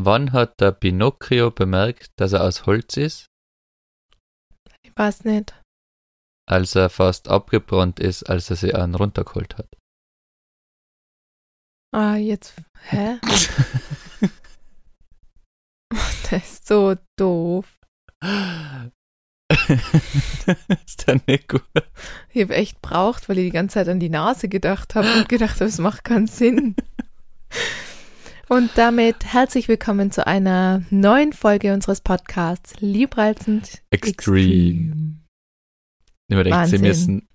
Wann hat der Pinocchio bemerkt, dass er aus Holz ist? Ich weiß nicht. Als er fast abgebrannt ist, als er sie einen runtergeholt hat. Ah, jetzt. Hä? das ist so doof. ist der nicht gut? Ich habe echt braucht, weil ich die ganze Zeit an die Nase gedacht habe und gedacht habe, es macht keinen Sinn. Und damit herzlich willkommen zu einer neuen Folge unseres Podcasts Liebreizend Extreme. Man denkt, sie müssen,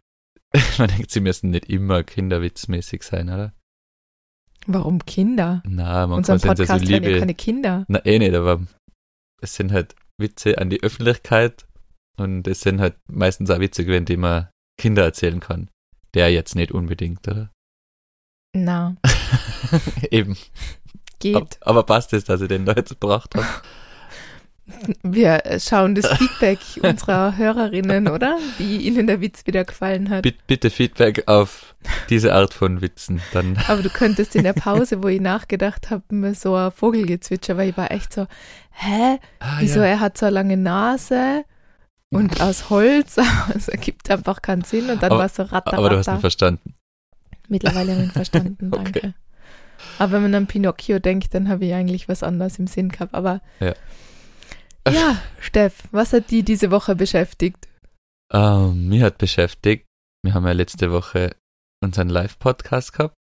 man denkt, sie müssen nicht immer kinderwitzmäßig sein, oder? Warum Kinder? Na, man Unserem kann ja so Podcast hören ja Liebe. keine Kinder. Na, eh nicht, aber es sind halt Witze an die Öffentlichkeit und es sind halt meistens auch Witze gewesen, die man Kinder erzählen kann. Der jetzt nicht unbedingt, oder? Na, Eben. Geht. Ab- Aber passt es, dass ich den da jetzt gebracht habe? Wir schauen das Feedback unserer Hörerinnen, oder? Wie ihnen der Witz wieder gefallen hat. Bitte, bitte Feedback auf diese Art von Witzen. Dann Aber du könntest in der Pause, wo ich nachgedacht habe, mir so ein Vogelgezwitscher, weil ich war echt so, hä? Ah, Wieso ja. er hat so eine lange Nase und aus Holz, es ergibt einfach keinen Sinn und dann Aber- war es so ratter, Aber du hast ihn ratter. verstanden. Mittlerweile habe ich ihn verstanden, Okay. Aber wenn man an Pinocchio denkt, dann habe ich eigentlich was anderes im Sinn gehabt. Aber Ja. ja, Steff, was hat die diese Woche beschäftigt? Ähm, mich hat beschäftigt, wir haben ja letzte Woche unseren Live-Podcast gehabt,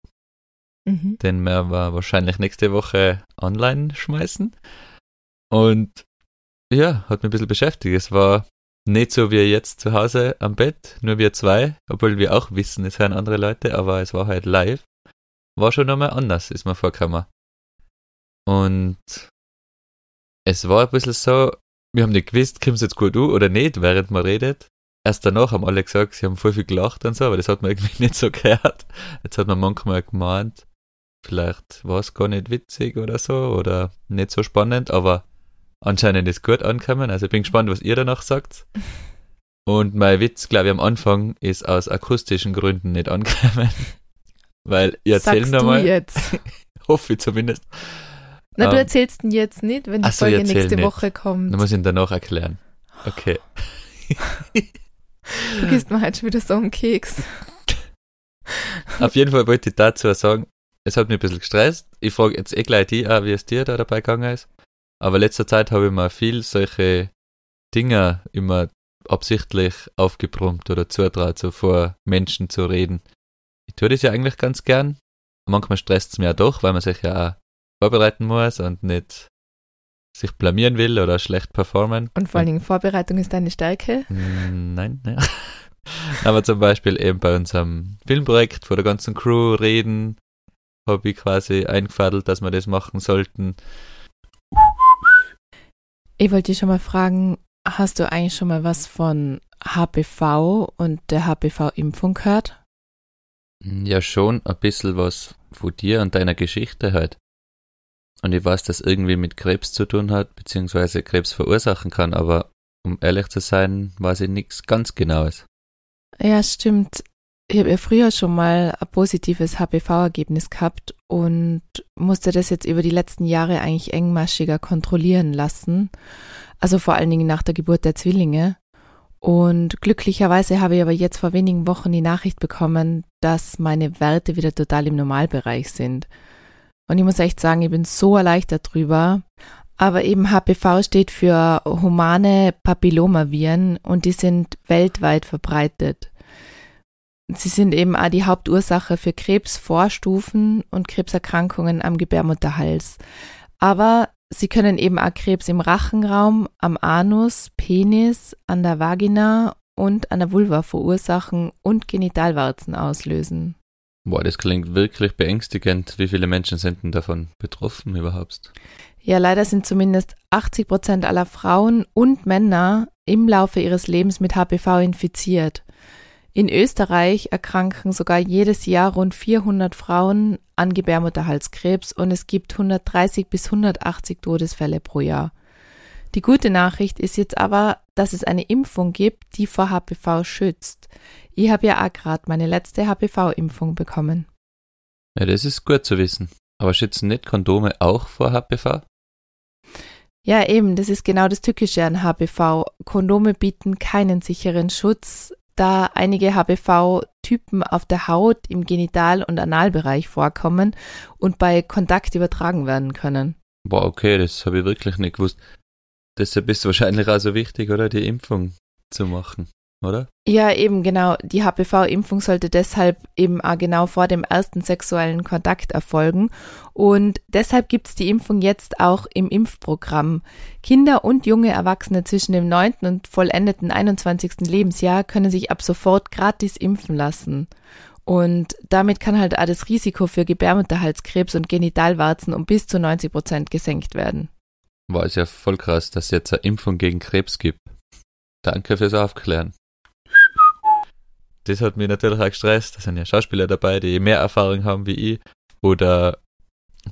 Mhm. den wir aber wahrscheinlich nächste Woche online schmeißen. Und ja, hat mich ein bisschen beschäftigt. Es war nicht so wie jetzt zu Hause am Bett, nur wir zwei, obwohl wir auch wissen, es hören andere Leute, aber es war halt live. War schon nochmal anders, ist mir vorgekommen. Und es war ein bisschen so, wir haben nicht gewusst, kommt es jetzt gut an oder nicht, während man redet. Erst danach haben alle gesagt, sie haben voll viel gelacht und so, aber das hat man irgendwie nicht so gehört. Jetzt hat man manchmal gemeint, vielleicht war es gar nicht witzig oder so oder nicht so spannend, aber anscheinend ist gut angekommen. Also ich bin gespannt, was ihr danach sagt. Und mein Witz, glaube ich, am Anfang ist aus akustischen Gründen nicht angekommen. Weil ihr Sagst du nochmal, jetzt? hoffe ich zumindest. Na, du Ähm, erzählst ihn jetzt nicht, wenn die so, Folge nächste nicht. Woche kommt. Dann muss ich ihn danach erklären. Okay. Du gehst mir halt schon wieder so einen Keks. Auf jeden Fall wollte ich dazu sagen, es hat mich ein bisschen gestresst. Ich frage jetzt eh gleich die auch, wie es dir da dabei gegangen ist. Aber letzter Zeit habe ich mir viel solche Dinge immer absichtlich aufgebrummt oder zutraut, so vor Menschen zu reden. Ich tue das ja eigentlich ganz gern. Manchmal stresst es mir ja doch, weil man sich ja auch vorbereiten muss und nicht sich blamieren will oder schlecht performen. Und vor allen Dingen Vorbereitung ist deine Stärke. Mm, Nein, ja. Aber zum Beispiel eben bei unserem Filmprojekt vor der ganzen Crew reden, habe ich quasi eingefadelt, dass wir das machen sollten. Ich wollte dich schon mal fragen, hast du eigentlich schon mal was von HPV und der HPV-Impfung gehört? Ja, schon ein bisschen was von dir und deiner Geschichte halt. Und ich weiß, dass irgendwie mit Krebs zu tun hat, beziehungsweise Krebs verursachen kann, aber um ehrlich zu sein, weiß ich nichts ganz Genaues. Ja, stimmt. Ich habe ja früher schon mal ein positives HPV-Ergebnis gehabt und musste das jetzt über die letzten Jahre eigentlich engmaschiger kontrollieren lassen. Also vor allen Dingen nach der Geburt der Zwillinge. Und glücklicherweise habe ich aber jetzt vor wenigen Wochen die Nachricht bekommen, dass meine Werte wieder total im Normalbereich sind. Und ich muss echt sagen, ich bin so erleichtert drüber. Aber eben HPV steht für humane Papillomaviren und die sind weltweit verbreitet. Sie sind eben auch die Hauptursache für Krebsvorstufen und Krebserkrankungen am Gebärmutterhals. Aber sie können eben auch Krebs im Rachenraum, am Anus, Penis, an der Vagina und an der Vulva verursachen und Genitalwarzen auslösen. Boah, das klingt wirklich beängstigend. Wie viele Menschen sind denn davon betroffen überhaupt? Ja, leider sind zumindest 80 Prozent aller Frauen und Männer im Laufe ihres Lebens mit HPV infiziert. In Österreich erkranken sogar jedes Jahr rund 400 Frauen an Gebärmutterhalskrebs und es gibt 130 bis 180 Todesfälle pro Jahr. Die gute Nachricht ist jetzt aber, dass es eine Impfung gibt, die vor HPV schützt. Ich habe ja auch gerade meine letzte HPV-Impfung bekommen. Ja, das ist gut zu wissen. Aber schützen nicht Kondome auch vor HPV? Ja, eben, das ist genau das Tückische an HPV. Kondome bieten keinen sicheren Schutz, da einige HPV-Typen auf der Haut, im Genital- und Analbereich vorkommen und bei Kontakt übertragen werden können. Boah, okay, das habe ich wirklich nicht gewusst. Deshalb ist es wahrscheinlich auch so wichtig, oder? Die Impfung zu machen oder? Ja, eben genau. Die HPV-Impfung sollte deshalb eben auch genau vor dem ersten sexuellen Kontakt erfolgen. Und deshalb gibt es die Impfung jetzt auch im Impfprogramm. Kinder und junge Erwachsene zwischen dem 9. und vollendeten 21. Lebensjahr können sich ab sofort gratis impfen lassen. Und damit kann halt auch das Risiko für Gebärmutterhalskrebs und Genitalwarzen um bis zu 90 Prozent gesenkt werden. War es ja voll krass, dass es jetzt eine Impfung gegen Krebs gibt. Danke fürs Aufklären das hat mich natürlich auch gestresst. Da sind ja Schauspieler dabei, die mehr Erfahrung haben wie ich. Oder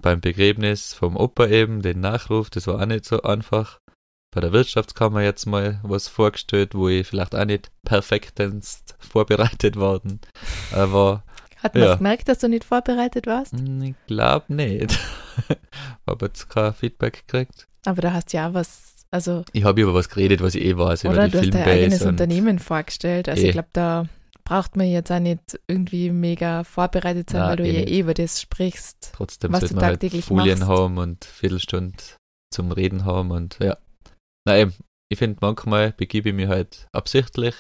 beim Begräbnis vom Opa eben, den Nachruf, das war auch nicht so einfach. Bei der Wirtschaftskammer jetzt mal was vorgestellt, wo ich vielleicht auch nicht perfektens vorbereitet worden war. Hat man ja. gemerkt, dass du nicht vorbereitet warst? Hm, ich glaube nicht. habe jetzt kein Feedback gekriegt. Aber da hast du ja was, also. Ich habe über was geredet, was ich eh weiß. Oder du hast dein eigenes Unternehmen vorgestellt. Also eh. ich glaube, da braucht man jetzt auch nicht irgendwie mega vorbereitet sein, Nein, weil du eh ja eh über das sprichst. Trotzdem was du man halt tagtäglich halt Folien machst. haben und Viertelstunde zum Reden haben und ja. Na eben, ich finde manchmal begebe ich mich halt absichtlich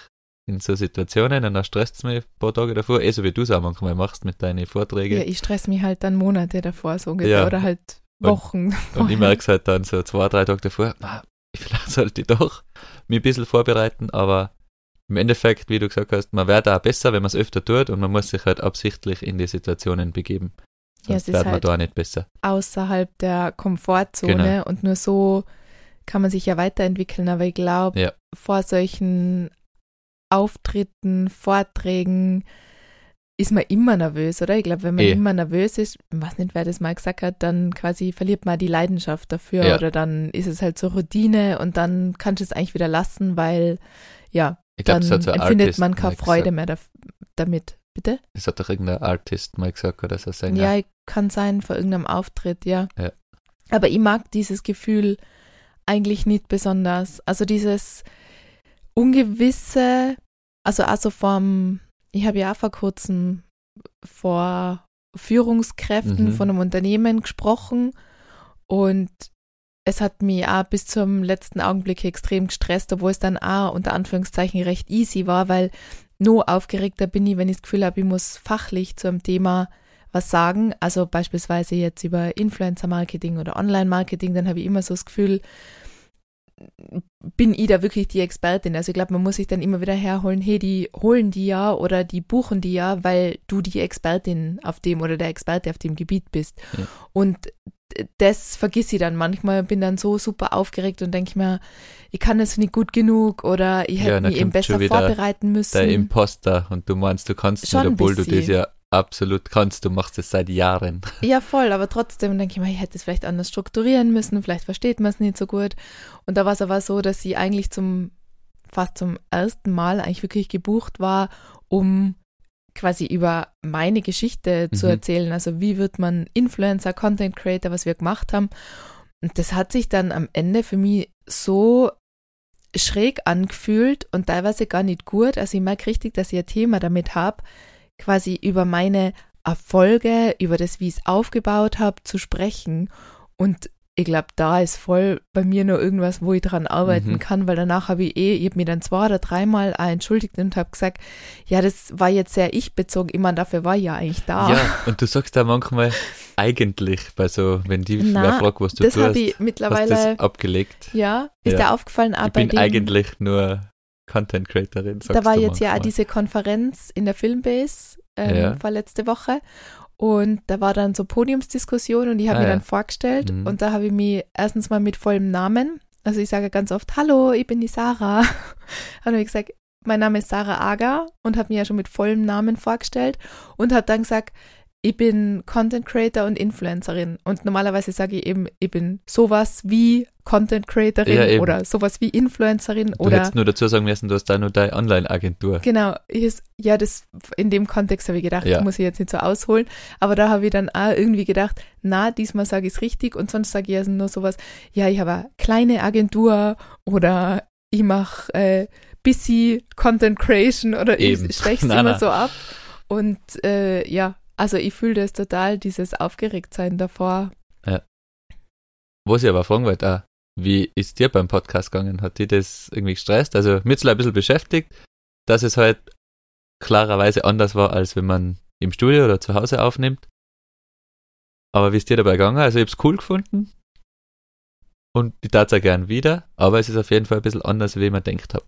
in so Situationen und dann stresst es mich ein paar Tage davor, eh so wie du es auch manchmal machst mit deinen Vorträgen. Ja, ich stress mich halt dann Monate davor so ungefähr ja. oder halt Wochen. Und, und ich merke es halt dann so zwei, drei Tage davor, na, vielleicht sollte ich doch mich ein bisschen vorbereiten, aber im Endeffekt, wie du gesagt hast, man wird auch besser, wenn man es öfter tut und man muss sich halt absichtlich in die Situationen begeben. Sonst ja, es man halt da nicht besser. Außerhalb der Komfortzone genau. und nur so kann man sich ja weiterentwickeln. Aber ich glaube, ja. vor solchen Auftritten, Vorträgen ist man immer nervös, oder? Ich glaube, wenn man e. immer nervös ist, ich weiß nicht, wer das mal gesagt hat, dann quasi verliert man die Leidenschaft dafür ja. oder dann ist es halt so Routine und dann kannst du es eigentlich wieder lassen, weil ja, ich glaub, dann empfindet Artist man keine Freude mehr da, damit. Bitte? Das hat doch irgendein Artist mal gesagt oder so sein. Ja, kann sein vor irgendeinem Auftritt, ja. ja. Aber ich mag dieses Gefühl eigentlich nicht besonders. Also dieses ungewisse, also also vom, ich habe ja auch vor kurzem vor Führungskräften mhm. von einem Unternehmen gesprochen und es hat mich auch bis zum letzten Augenblick extrem gestresst, obwohl es dann auch unter Anführungszeichen recht easy war, weil nur aufgeregter bin ich, wenn ich das Gefühl habe, ich muss fachlich zu einem Thema was sagen. Also beispielsweise jetzt über Influencer-Marketing oder Online-Marketing, dann habe ich immer so das Gefühl, bin ich da wirklich die Expertin? Also ich glaube, man muss sich dann immer wieder herholen, hey, die holen die ja oder die buchen die ja, weil du die Expertin auf dem oder der Experte auf dem Gebiet bist. Ja. Und das vergiss ich dann manchmal, bin dann so super aufgeregt und denke mir, ich kann es nicht gut genug oder ich hätte ja, mich eben besser vorbereiten müssen. Der Imposter und du meinst, du kannst Schon nicht, obwohl du das ja absolut kannst, du machst es seit Jahren. Ja, voll, aber trotzdem denke ich mir, ich hätte es vielleicht anders strukturieren müssen, vielleicht versteht man es nicht so gut. Und da war es aber so, dass sie eigentlich zum, fast zum ersten Mal eigentlich wirklich gebucht war, um quasi über meine Geschichte mhm. zu erzählen. Also wie wird man Influencer, Content Creator, was wir gemacht haben. Und das hat sich dann am Ende für mich so schräg angefühlt und teilweise gar nicht gut. Also ich merke richtig, dass ich ein Thema damit habe, quasi über meine Erfolge, über das, wie ich es aufgebaut habe, zu sprechen. Und ich glaube, da ist voll bei mir nur irgendwas, wo ich dran arbeiten mhm. kann, weil danach habe ich eh, ich habe mir dann zwei oder dreimal entschuldigt und habe gesagt, ja, das war jetzt sehr ich-bezogen. Ich meine, dafür war ich ja eigentlich da. Ja, und du sagst da manchmal eigentlich bei so, wenn die Na, fragt, was du das tust, ich mittlerweile, hast das abgelegt. Ja, ist ja. dir aufgefallen, auch Ich bin eigentlich nur Content Creatorin. Da war jetzt manchmal. ja auch diese Konferenz in der Filmbase ähm, ja. vorletzte Woche und da war dann so Podiumsdiskussion und ich habe ah, mir dann vorgestellt mhm. und da habe ich mich erstens mal mit vollem Namen, also ich sage ganz oft, hallo, ich bin die Sarah. habe ich gesagt, mein Name ist Sarah Aga und habe mir ja schon mit vollem Namen vorgestellt und habe dann gesagt, ich bin Content Creator und Influencerin. Und normalerweise sage ich eben, ich bin sowas wie Content Creatorin Ja, oder sowas wie Influencerin Du oder hättest nur dazu sagen müssen, du hast da nur deine Online-Agentur. Genau, ist, ja, das in dem Kontext habe ich gedacht, Ja. muss ich jetzt nicht so ausholen. Aber da habe ich dann auch irgendwie gedacht, na, diesmal sage ich es richtig und sonst sage ich also nur sowas, ja, ich habe eine kleine Agentur oder ich mache äh, busy Content Creation oder Eben. ich steche es immer na. so ab. Und äh, ja, also ich fühle das total, dieses Aufgeregtsein davor. Was ich aber fragen wollte, wie ist dir beim Podcast gegangen? Hat dir das irgendwie gestresst? Also, mir ein bisschen beschäftigt, dass es halt klarerweise anders war, als wenn man im Studio oder zu Hause aufnimmt. Aber wie ist dir dabei gegangen? Also, ich habe es cool gefunden. Und ich tat es auch gern wieder, aber es ist auf jeden Fall ein bisschen anders, wie man denkt hat.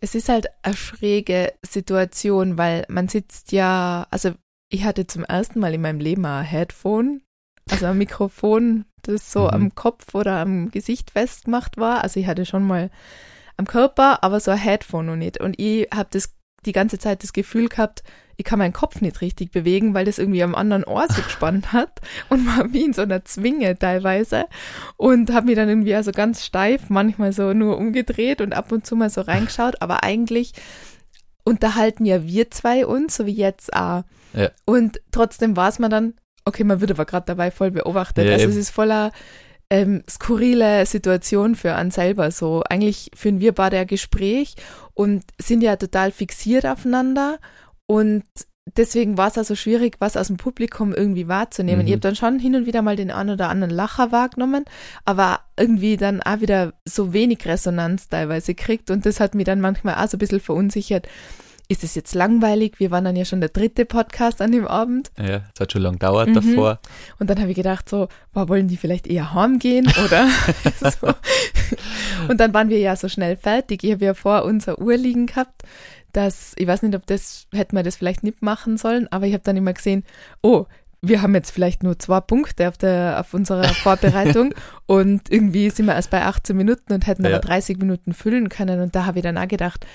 Es ist halt eine schräge Situation, weil man sitzt ja, also ich hatte zum ersten Mal in meinem Leben ein Headphone, also ein Mikrofon, das so Mhm. am Kopf oder am Gesicht festgemacht war. Also ich hatte schon mal am Körper, aber so ein Headphone noch nicht. Und ich habe das die ganze Zeit das Gefühl gehabt, ich kann meinen Kopf nicht richtig bewegen, weil das irgendwie am anderen Ohr so gespannt hat und war wie in so einer Zwinge teilweise und habe mich dann irgendwie also ganz steif manchmal so nur umgedreht und ab und zu mal so reingeschaut, aber eigentlich unterhalten ja wir zwei uns, so wie jetzt auch. Ja. Und trotzdem war es mir dann, okay, man wird aber gerade dabei voll beobachtet. Ja, also eben. es ist voller ähm, skurrile Situation für einen selber so. Eigentlich führen wir beide ein Gespräch und sind ja total fixiert aufeinander und deswegen war es also schwierig, was aus dem Publikum irgendwie wahrzunehmen. Mhm. Ich habe dann schon hin und wieder mal den einen oder anderen Lacher wahrgenommen, aber irgendwie dann auch wieder so wenig Resonanz teilweise kriegt und das hat mich dann manchmal auch so ein bisschen verunsichert. Ist es jetzt langweilig? Wir waren dann ja schon der dritte Podcast an dem Abend Ja, es hat schon lange gedauert Mhm. davor. und dann habe ich gedacht so, boah, wollen die vielleicht eher heimgehen oder so. Und dann waren wir ja so schnell fertig. Ich habe ja vor unserer Uhr liegen gehabt, dass, ich weiß nicht, ob das, hätten wir das vielleicht nicht machen sollen, aber ich habe dann immer gesehen, oh, wir haben jetzt vielleicht nur zwei Punkte auf, der, auf unserer Vorbereitung und irgendwie sind wir erst bei 18 Minuten und hätten Ja. aber 30 Minuten füllen können. Und da habe ich dann auch gedacht,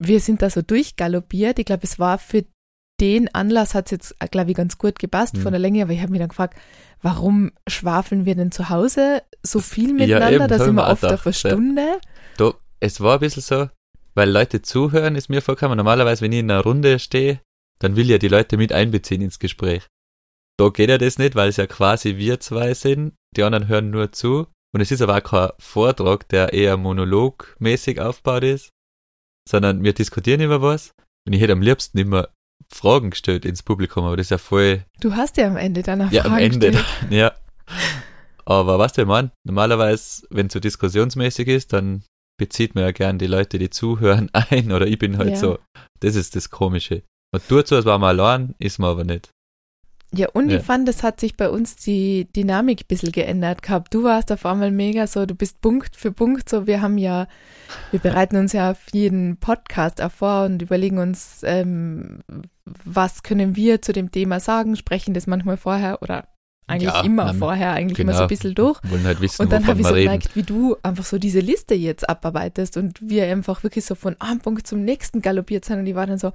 wir sind da so durchgaloppiert. Ich glaube, es war für den Anlass hat es jetzt, glaube ich, ganz gut gepasst Mhm. von der Länge, aber ich habe mich dann gefragt, warum schwafeln wir denn zu Hause so viel Ja, miteinander? eben, da sind wir oft auf eine ja. Stunde. Da, es war ein bisschen so, weil Leute zuhören, ist mir vorgekommen. Normalerweise, wenn ich in einer Runde stehe, dann will ja die Leute mit einbeziehen ins Gespräch. Da geht ja das nicht, weil es ja quasi wir zwei sind. Die anderen hören nur zu. Und es ist aber auch kein Vortrag, der eher monologmäßig aufgebaut ist, sondern wir diskutieren über was. Und ich hätte am liebsten immer Fragen gestellt ins Publikum, aber das ist ja voll Du hast ja am Ende eine ja, am Ende. gestellt. ja. Aber was du, man, normalerweise, wenn es so diskussionsmäßig ist, dann bezieht man ja gern die Leute, die zuhören, ein. Oder ich bin halt Ja. so, das ist das Komische. Man tut so, als war man allein, ist man aber nicht. Ja, und Ja. ich fand, es hat sich bei uns die Dynamik ein bisschen geändert gehabt. Du warst auf einmal mega so, du bist Punkt für Punkt so. Wir haben ja, wir bereiten uns ja auf jeden Podcast auch vor und überlegen uns, ähm, was können wir zu dem Thema sagen, sprechen das manchmal vorher oder eigentlich Ja, immer na, vorher, eigentlich immer so genau. ein bisschen durch. Wollen halt wissen, Und dann habe ich so gemerkt, wie du einfach so diese Liste jetzt abarbeitest und wir einfach wirklich so von einem Punkt zum nächsten galoppiert sind und ich war dann so,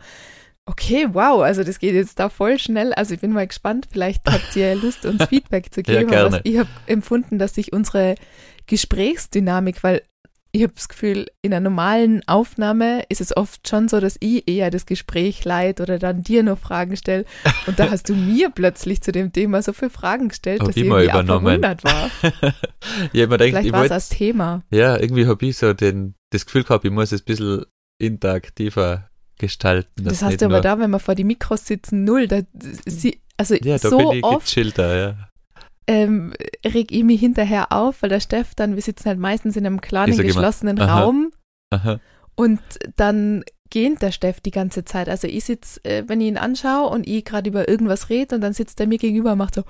okay, wow, also das geht jetzt da voll schnell. Also ich bin mal gespannt, vielleicht habt ihr Lust, uns Feedback zu Ja, geben. gerne. aber ich habe empfunden, dass sich unsere Gesprächsdynamik, weil ich habe das Gefühl, in einer normalen Aufnahme ist es oft schon so, dass ich eher das Gespräch leite oder dann dir noch Fragen stelle. Und da hast du mir plötzlich zu dem Thema so viele Fragen gestellt, Hab dass ich irgendwie übernommen. verwundert war. ja, man denkt, Vielleicht ich war es als Thema. ja, irgendwie habe ich so den, das Gefühl gehabt, ich muss es ein bisschen interaktiver gestalten. Das hast du aber da, wenn wir vor die Mikros sitzen, null. Da, sie, also Ja, da so bin ich oft gechillter, ja. ähm, reg ich mich hinterher auf, weil der Steff dann, wir sitzen halt meistens in einem kleinen, sag immer, geschlossenen aha. Raum Aha. und dann gähnt der Steff die ganze Zeit. Also ich sitze, äh, wenn ich ihn anschaue und ich gerade über irgendwas rede und dann sitzt er mir gegenüber und macht so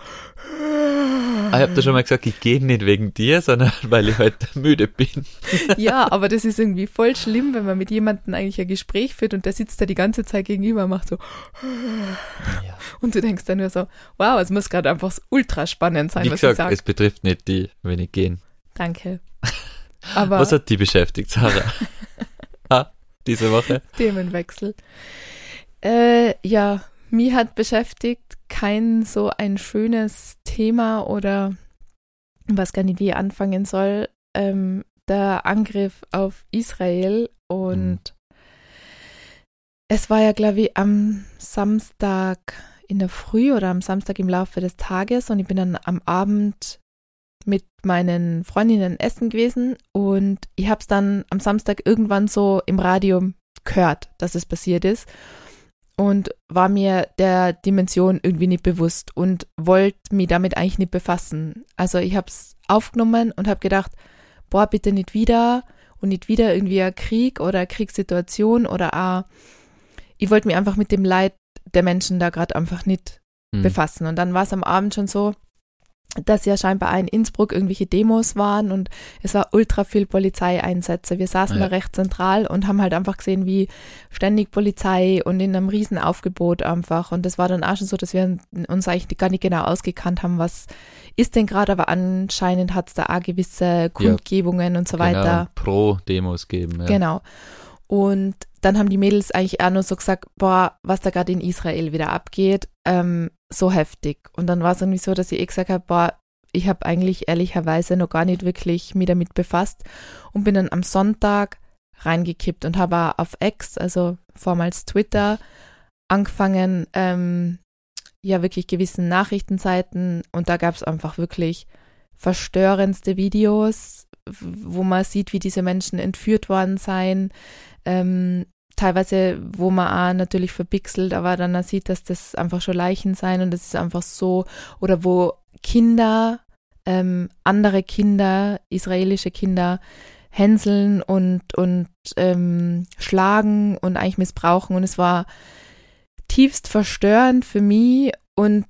Ah, ich habe da schon mal gesagt, ich gehe nicht wegen dir, sondern weil ich halt müde bin. Ja, aber das ist irgendwie voll schlimm, wenn man mit jemandem eigentlich ein Gespräch führt und der sitzt da die ganze Zeit gegenüber und macht so Ja. und du denkst dann nur so, wow, es muss gerade einfach ultra spannend sein, Wie was ich gesagt, sage. es betrifft nicht die, wenn ich gehen. Danke. Aber Was hat die beschäftigt, Sarah? Diese Woche? Themenwechsel. Äh, ja, Mich hat beschäftigt kein so ein schönes Thema oder was gar nicht wie anfangen soll. Ähm, der Angriff auf Israel und mhm. es war ja, glaube ich, am Samstag in der Früh oder am Samstag im Laufe des Tages und ich bin dann am Abend mit meinen Freundinnen essen gewesen und ich habe es dann am Samstag irgendwann so im Radio gehört, dass es passiert ist und war mir der Dimension irgendwie nicht bewusst und wollte mich damit eigentlich nicht befassen. Also ich habe es aufgenommen und habe gedacht, boah, bitte nicht wieder und nicht wieder irgendwie ein Krieg oder eine Kriegssituation oder auch, ich wollte mich einfach mit dem Leid der Menschen da gerade einfach nicht mhm. befassen. Und dann war es am Abend schon so, dass ja scheinbar in Innsbruck irgendwelche Demos waren und es war ultra viel Polizeieinsätze. Wir saßen ja. da recht zentral und haben halt einfach gesehen, wie ständig Polizei und in einem riesen Aufgebot einfach. Und das war dann auch schon so, dass wir uns eigentlich gar nicht genau ausgekannt haben, was ist denn gerade, aber anscheinend hat es da auch gewisse Kundgebungen ja. und so weiter. Genau, Pro-Demos geben. Ja. Genau. Und dann haben die Mädels eigentlich auch nur so gesagt, boah, was da gerade in Israel wieder abgeht, ähm, so heftig. Und dann war es irgendwie so, dass ich eh gesagt habe, boah, ich habe eigentlich ehrlicherweise noch gar nicht wirklich mich damit befasst und bin dann am Sonntag reingekippt und habe auf X, also vormals Twitter, angefangen, ähm, ja wirklich gewissen Nachrichtenseiten und da gab es einfach wirklich verstörendste Videos, wo man sieht, wie diese Menschen entführt worden seien, ähm, teilweise, wo man auch natürlich verpixelt, aber dann sieht, dass das einfach schon Leichen sein und das ist einfach so, oder wo Kinder, ähm, andere Kinder, israelische Kinder, hänseln und, und ähm, schlagen und eigentlich missbrauchen und es war tiefst verstörend für mich und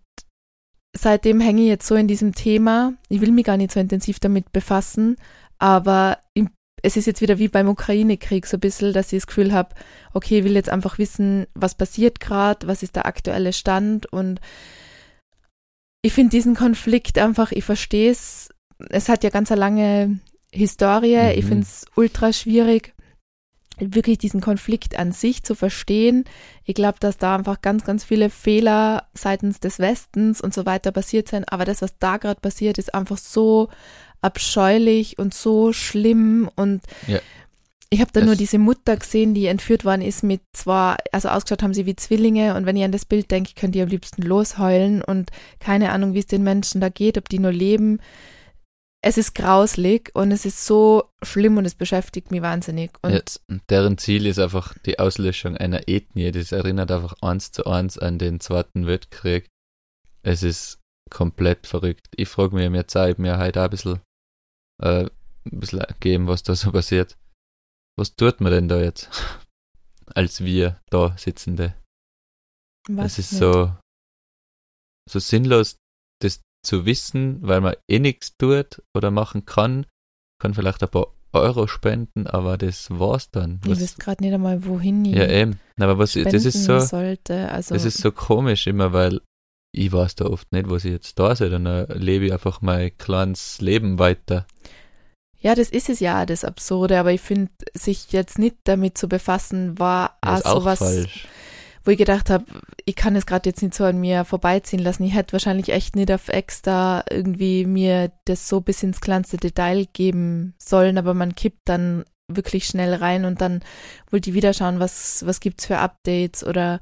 seitdem hänge ich jetzt so in diesem Thema. Ich will mich gar nicht so intensiv damit befassen, aber im es ist jetzt wieder wie beim Ukraine-Krieg so ein bisschen, dass ich das Gefühl habe, okay, ich will jetzt einfach wissen, was passiert gerade, was ist der aktuelle Stand und ich finde diesen Konflikt einfach, ich verstehe es, es hat ja ganz eine lange Historie, mhm. ich finde es ultra schwierig, wirklich diesen Konflikt an sich zu verstehen. Ich glaube, dass da einfach ganz, ganz viele Fehler seitens des Westens und so weiter passiert sind, aber das, was da gerade passiert, ist einfach so abscheulich und so schlimm und ja. ich habe da nur diese Mutter gesehen, die entführt worden ist mit zwar, also ausgeschaut haben sie wie Zwillinge und wenn ihr an das Bild denkt, könnt ihr am liebsten losheulen und keine Ahnung, wie es den Menschen da geht, ob die nur leben. Es ist grauslig und es ist so schlimm und es beschäftigt mich wahnsinnig. Und ja, deren Ziel ist einfach die Auslöschung einer Ethnie. Das erinnert einfach eins zu eins an den Zweiten Weltkrieg. Es ist komplett verrückt. Ich frage mich, mir Zeit, mir halt auch ein bisschen äh, ein bisschen geben, was da so passiert. Was tut man denn da jetzt? Als wir da Sitzende. Was es ist nicht? so, so sinnlos, das zu wissen, weil man eh nichts tut oder machen kann. Kann vielleicht ein paar Euro spenden, aber das war's dann. Was, ich wüsste gerade nicht einmal, wohin ich Ja, eben. Aber was, das ist so, sollte. Also, das ist so komisch immer, weil ich weiß da oft nicht, was ich jetzt da soll, dann äh, lebe ich einfach mein kleines Leben weiter. Ja, das ist es ja, das Absurde, aber ich finde, sich jetzt nicht damit zu befassen, war auch sowas, falsch. wo ich gedacht habe, ich kann es gerade jetzt nicht so an mir vorbeiziehen lassen. Ich hätte wahrscheinlich echt nicht auf extra irgendwie mir das so bis ins kleinste Detail geben sollen, aber man kippt dann wirklich schnell rein und dann wollte ich wieder schauen, was, was gibt's für Updates oder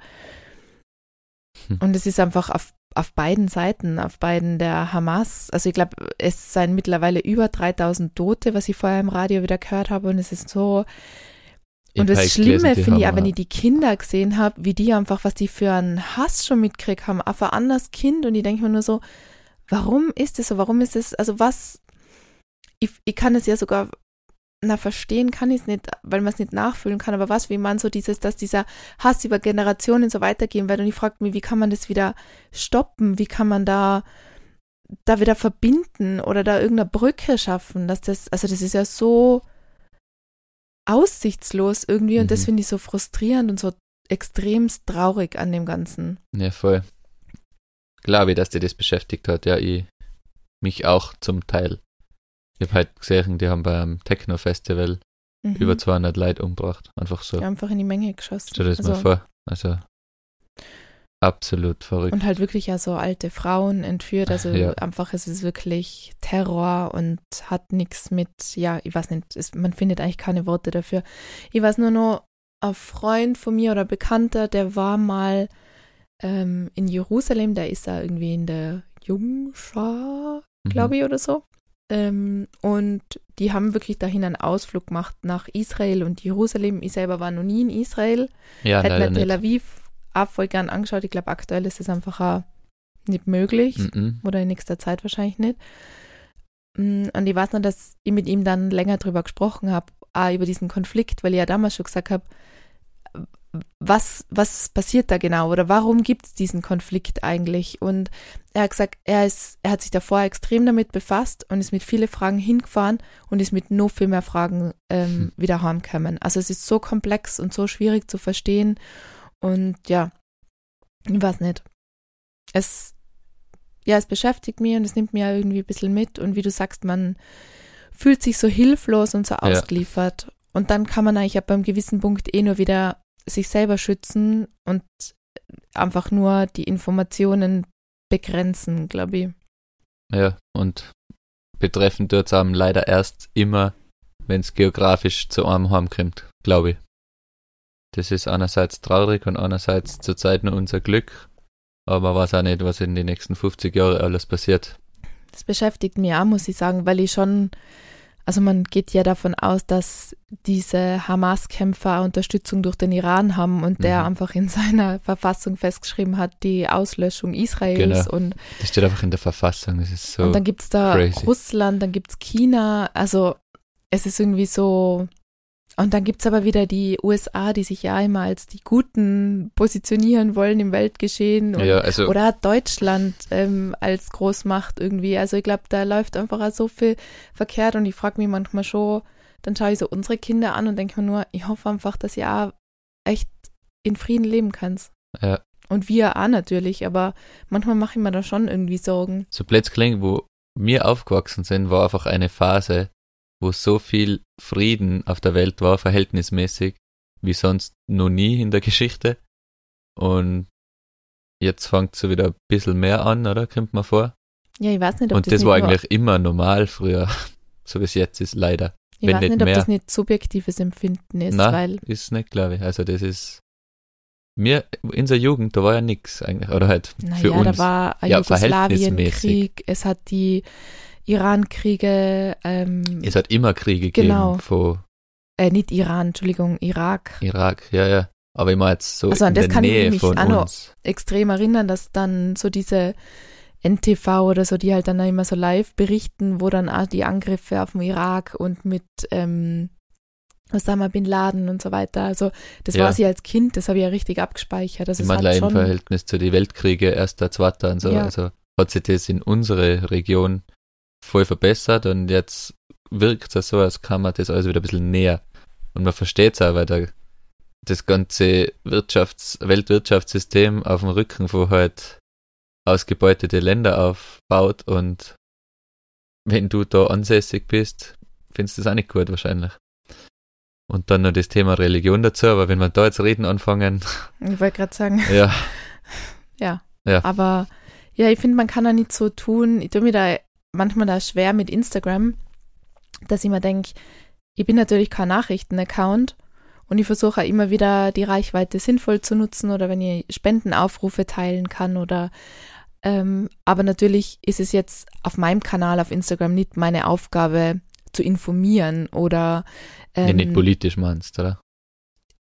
hm. und es ist einfach auf auf beiden Seiten, auf beiden der Hamas. Also ich glaube, es seien mittlerweile über 3000 Tote, was ich vorher im Radio wieder gehört habe. Und es ist so. Und das Schlimme finde ich auch, wenn ich die Kinder gesehen habe, wie die einfach, was die für einen Hass schon mitkriegt haben, auf ein anderes Kind. Und ich denke mir nur so, warum ist das so? Warum ist das, also was, ich, ich kann es ja sogar na, verstehen kann ich es nicht, weil man es nicht nachfühlen kann, aber was, wie man so dieses, dass dieser Hass über Generationen so weitergehen wird und ich frage mich, wie kann man das wieder stoppen, wie kann man da, da wieder verbinden oder da irgendeine Brücke schaffen, dass das, also das ist ja so aussichtslos irgendwie und mhm. das finde ich so frustrierend und so extremst traurig an dem Ganzen. Ja, voll. Glaube ich, dass dir das beschäftigt hat, ja, ich mich auch zum Teil. Ich habe halt gesehen, die haben beim Techno-Festival mhm. über 200 Leute umgebracht. Einfach so. Die einfach in die Menge geschossen. Stell dir das also, mal vor. Also, absolut verrückt. Und halt wirklich ja so alte Frauen entführt. Also Ja. einfach, es ist wirklich Terror und hat nichts mit, ja, ich weiß nicht, es, man findet eigentlich keine Worte dafür. Ich weiß nur noch, ein Freund von mir oder Bekannter, der war mal ähm, in Jerusalem, der ist da irgendwie in der Jungschar, Mhm. glaube ich, oder so. Ähm, und die haben wirklich dahin einen Ausflug gemacht nach Israel und Jerusalem. Ich selber war noch nie in Israel. Ja, Hätte mir Tel. Aviv auch voll gern angeschaut. Ich glaube, aktuell ist es einfach auch nicht möglich Mhm. oder in nächster Zeit wahrscheinlich nicht. Mm, Und ich weiß noch, dass ich mit ihm dann länger drüber gesprochen habe, auch über diesen Konflikt, weil ich ja damals schon gesagt habe, was, was passiert da genau oder warum gibt es diesen Konflikt eigentlich? Und er hat gesagt, er, ist, er hat sich davor extrem damit befasst und ist mit vielen Fragen hingefahren und ist mit noch viel mehr Fragen ähm, Hm. wieder heimgekommen. Also es ist so komplex und so schwierig zu verstehen und ja, ich weiß nicht. Es, ja, es beschäftigt mich und es nimmt mir irgendwie ein bisschen mit und wie du sagst, man fühlt sich so hilflos und so ausgeliefert. Und dann kann man eigentlich ab einem gewissen Punkt eh nur wieder sich selber schützen und einfach nur die Informationen begrenzen, glaube ich. Ja, und betreffend dort haben leider erst immer, wenn es geografisch zu einem heimkommt, glaube ich. Das ist einerseits traurig und andererseits zurzeit nur unser Glück, aber man weiß auch nicht, was in den nächsten 50 Jahren alles passiert. Das beschäftigt mich auch, muss ich sagen, weil ich schon, also man geht ja davon aus, dass diese Hamas-Kämpfer Unterstützung durch den Iran haben und der Mhm. einfach in seiner Verfassung festgeschrieben hat, die Auslöschung Israels Genau. und Das steht einfach in der Verfassung, das ist so. Und dann gibt's da crazy. Russland, dann gibt's China. Also es ist irgendwie so. Und dann gibt's aber wieder die USA, die sich ja immer als die Guten positionieren wollen im Weltgeschehen. Und, ja, also Oder Deutschland ähm, als Großmacht irgendwie. Also ich glaube, da läuft einfach auch so viel verkehrt und ich frage mich manchmal schon, dann schaue ich so unsere Kinder an und denke mir nur, ich hoffe einfach, dass ihr auch echt in Frieden leben kannst. Ja. Und wir auch natürlich, aber manchmal mache ich mir da schon irgendwie Sorgen. so plötzlich, wo wir aufgewachsen sind, war einfach eine Phase, wo so viel Frieden auf der Welt war, verhältnismäßig, wie sonst noch nie in der Geschichte. Und jetzt fängt so wieder ein bisschen mehr an, oder? Kommt man vor. Ja, ich weiß nicht, ob Und das, das war eigentlich immer normal früher, so wie es jetzt ist, leider. ich wenn weiß nicht ob mehr. das nicht subjektives Empfinden ist, Na, weil ist nicht, glaube ich. Also das ist mir in der Jugend, da war ja nix eigentlich, oder halt für naja, uns. da war ein Ja, Jugoslawienkrieg, es hat die Iran-Kriege, ähm, es hat immer Kriege Genau. gegeben, von äh, nicht Iran, Entschuldigung, Irak. Irak, ja, ja. Aber immer jetzt so Also an in das der kann ich Nähe mich von auch uns. Extrem erinnern, dass dann so diese NTV oder so, die halt dann immer so live berichten, wo dann auch die Angriffe auf den Irak und mit ähm, Osama Bin Laden und so weiter. Also das Ja. war sie als Kind, das habe ich ja richtig abgespeichert. Also Ich hat leider im Verhältnis zu den Weltkriege, erster, zweiter und so. Ja. Also hat sich das in unsere Region voll verbessert und jetzt wirkt es so, als kann man das alles wieder ein bisschen näher. Und man versteht es auch, weil der, das ganze Wirtschafts-, Weltwirtschaftssystem auf dem Rücken von halt ausgebeutete Länder aufbaut und wenn du da ansässig bist, findest du das auch nicht gut wahrscheinlich. Und dann noch das Thema Religion dazu, aber wenn wir da jetzt reden anfangen, ich wollte gerade sagen, ja, Aber ja, ich finde, man kann da nicht so tun. Ich tue mir da manchmal da schwer mit Instagram, dass ich mir denke, ich bin natürlich kein Nachrichten-Account und ich versuche auch immer wieder die Reichweite sinnvoll zu nutzen oder wenn ich Spendenaufrufe teilen kann oder ähm, aber natürlich ist es jetzt auf meinem Kanal auf Instagram nicht meine Aufgabe zu informieren oder ähm, wenn nicht politisch meinst, oder?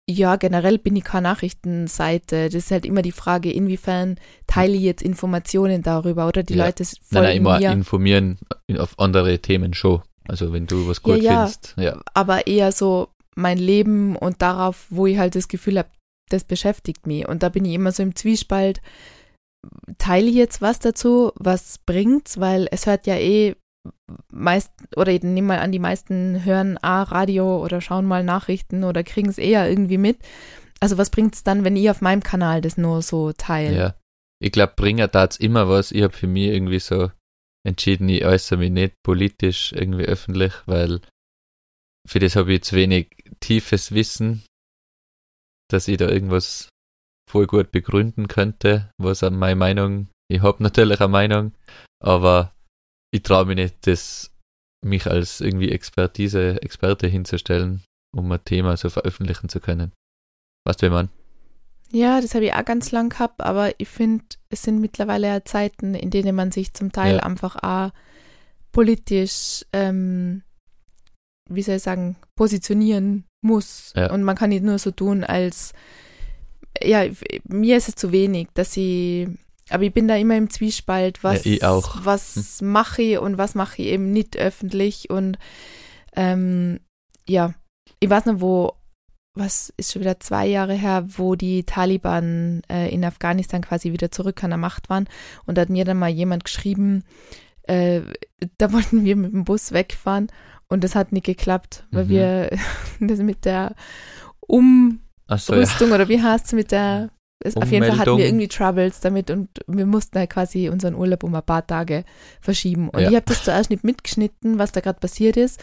Ja, generell bin ich keine Nachrichtenseite. Das ist halt immer die Frage, inwiefern teile ich jetzt Informationen darüber oder die Ja. Leute folgen Nein, nein, immer mir, informieren auf andere Themen schon. Also wenn du was gut Ja, ja. findest. Ja, aber eher so mein Leben und darauf, wo ich halt das Gefühl habe, das beschäftigt mich. Und da bin ich immer so im Zwiespalt. Teile ich jetzt was dazu, was bringt's, weil es hört ja eh meist, oder ich nehme mal an, die meisten hören A, Radio oder schauen mal Nachrichten oder kriegen es eher irgendwie mit. Also was bringt's dann, wenn ich auf meinem Kanal das nur so teile? ja. Ich glaube, Bringer tat's immer was. Ich habe für mich irgendwie so entschieden, ich äußere mich nicht politisch irgendwie öffentlich, weil für das habe ich zu wenig tiefes Wissen, dass ich da irgendwas voll gut begründen könnte, was an meine Meinung, ich habe natürlich eine Meinung, aber ich traue mich nicht, das, mich als irgendwie Expertise, Experte hinzustellen, um ein Thema so veröffentlichen zu können. Weißt du, wie man? Ja, das habe ich auch ganz lang gehabt, aber ich finde, es sind mittlerweile ja Zeiten, in denen man sich zum Teil Ja. einfach auch politisch, ähm, wie soll ich sagen, positionieren muss. Ja. Und man kann nicht nur so tun, als, ja, mir ist es zu wenig, dass ich, aber ich bin da immer im Zwiespalt, was, Ja, ich auch. Hm. was mache ich und was mache ich eben nicht öffentlich und, ähm, ja, ich weiß noch, wo was ist schon wieder zwei Jahre her, wo die Taliban äh, in Afghanistan quasi wieder zurück an der Macht waren. Und da hat mir dann mal jemand geschrieben, äh, da wollten wir mit dem Bus wegfahren und das hat nicht geklappt, weil Mhm. wir das mit der Umrüstung so, ja. oder wie heißt es mit der es, auf jeden Fall hatten wir irgendwie Troubles damit und wir mussten halt quasi unseren Urlaub um ein paar Tage verschieben. Und Ja. ich habe das zuerst nicht mitgeschnitten, was da gerade passiert ist.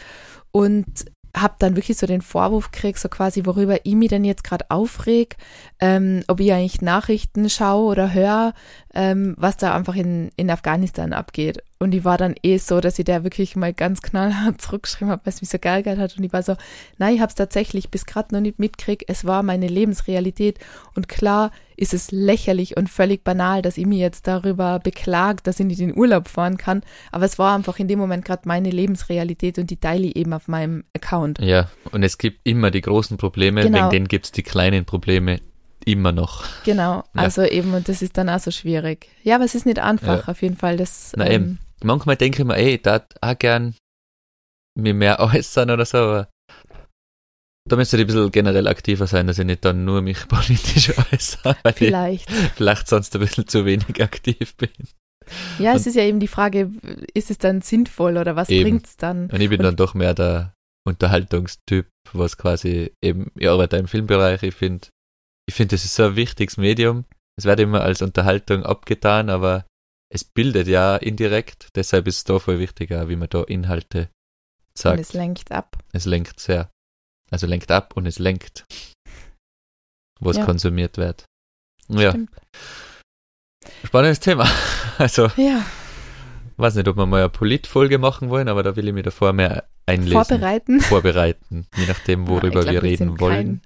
Und habe dann wirklich so den Vorwurf gekriegt, so quasi, worüber ich mich denn jetzt gerade aufreg, ähm, ob ich eigentlich Nachrichten schaue oder höre, ähm, was da einfach in, in Afghanistan abgeht. Und ich war dann eh so, dass ich der wirklich mal ganz knallhart zurückgeschrieben habe, weil es mich so geärgert hat. Und ich war so, nein, ich habe es tatsächlich bis gerade noch nicht mitgekriegt. Es war meine Lebensrealität. Und klar ist es lächerlich und völlig banal, dass ich mich jetzt darüber beklagt, dass ich nicht in den Urlaub fahren kann. Aber es war einfach in dem Moment gerade meine Lebensrealität und die teile ich eben auf meinem Account. Ja, und es gibt immer die großen Probleme, Genau. wegen denen gibt es die kleinen Probleme immer noch. Genau, Ja. also eben, und das ist dann auch so schwierig. Ja, aber es ist nicht einfach, Ja. auf jeden Fall. Das, Na ähm, eben. Manchmal denke ich mir, ey, ich darf auch gern mir mehr äußern oder so, aber da müsste ich ein bisschen generell aktiver sein, dass ich nicht dann nur mich politisch äußere, weil vielleicht. ich vielleicht sonst ein bisschen zu wenig aktiv bin. Ja, es Und- ist ja eben die Frage, ist es dann sinnvoll oder was Eben. bringt's dann? Und ich bin Und- dann doch mehr der Unterhaltungstyp, was quasi eben, ich arbeite im Filmbereich, ich finde, ich finde, das ist so ein wichtiges Medium. Es wird immer als Unterhaltung abgetan, aber es bildet ja indirekt, deshalb ist es da voll wichtiger, wie man da Inhalte Und sagt. es lenkt ab. Es lenkt sehr. Also lenkt ab und es lenkt, was Ja. konsumiert wird. Ja, Stimmt. spannendes Thema. Also, Ja, weiß nicht, ob wir mal eine Politfolge machen wollen, aber da will ich mich davor mehr einlesen. vorbereiten. vorbereiten, je nachdem, worüber Ja, glaub, wir reden wollen.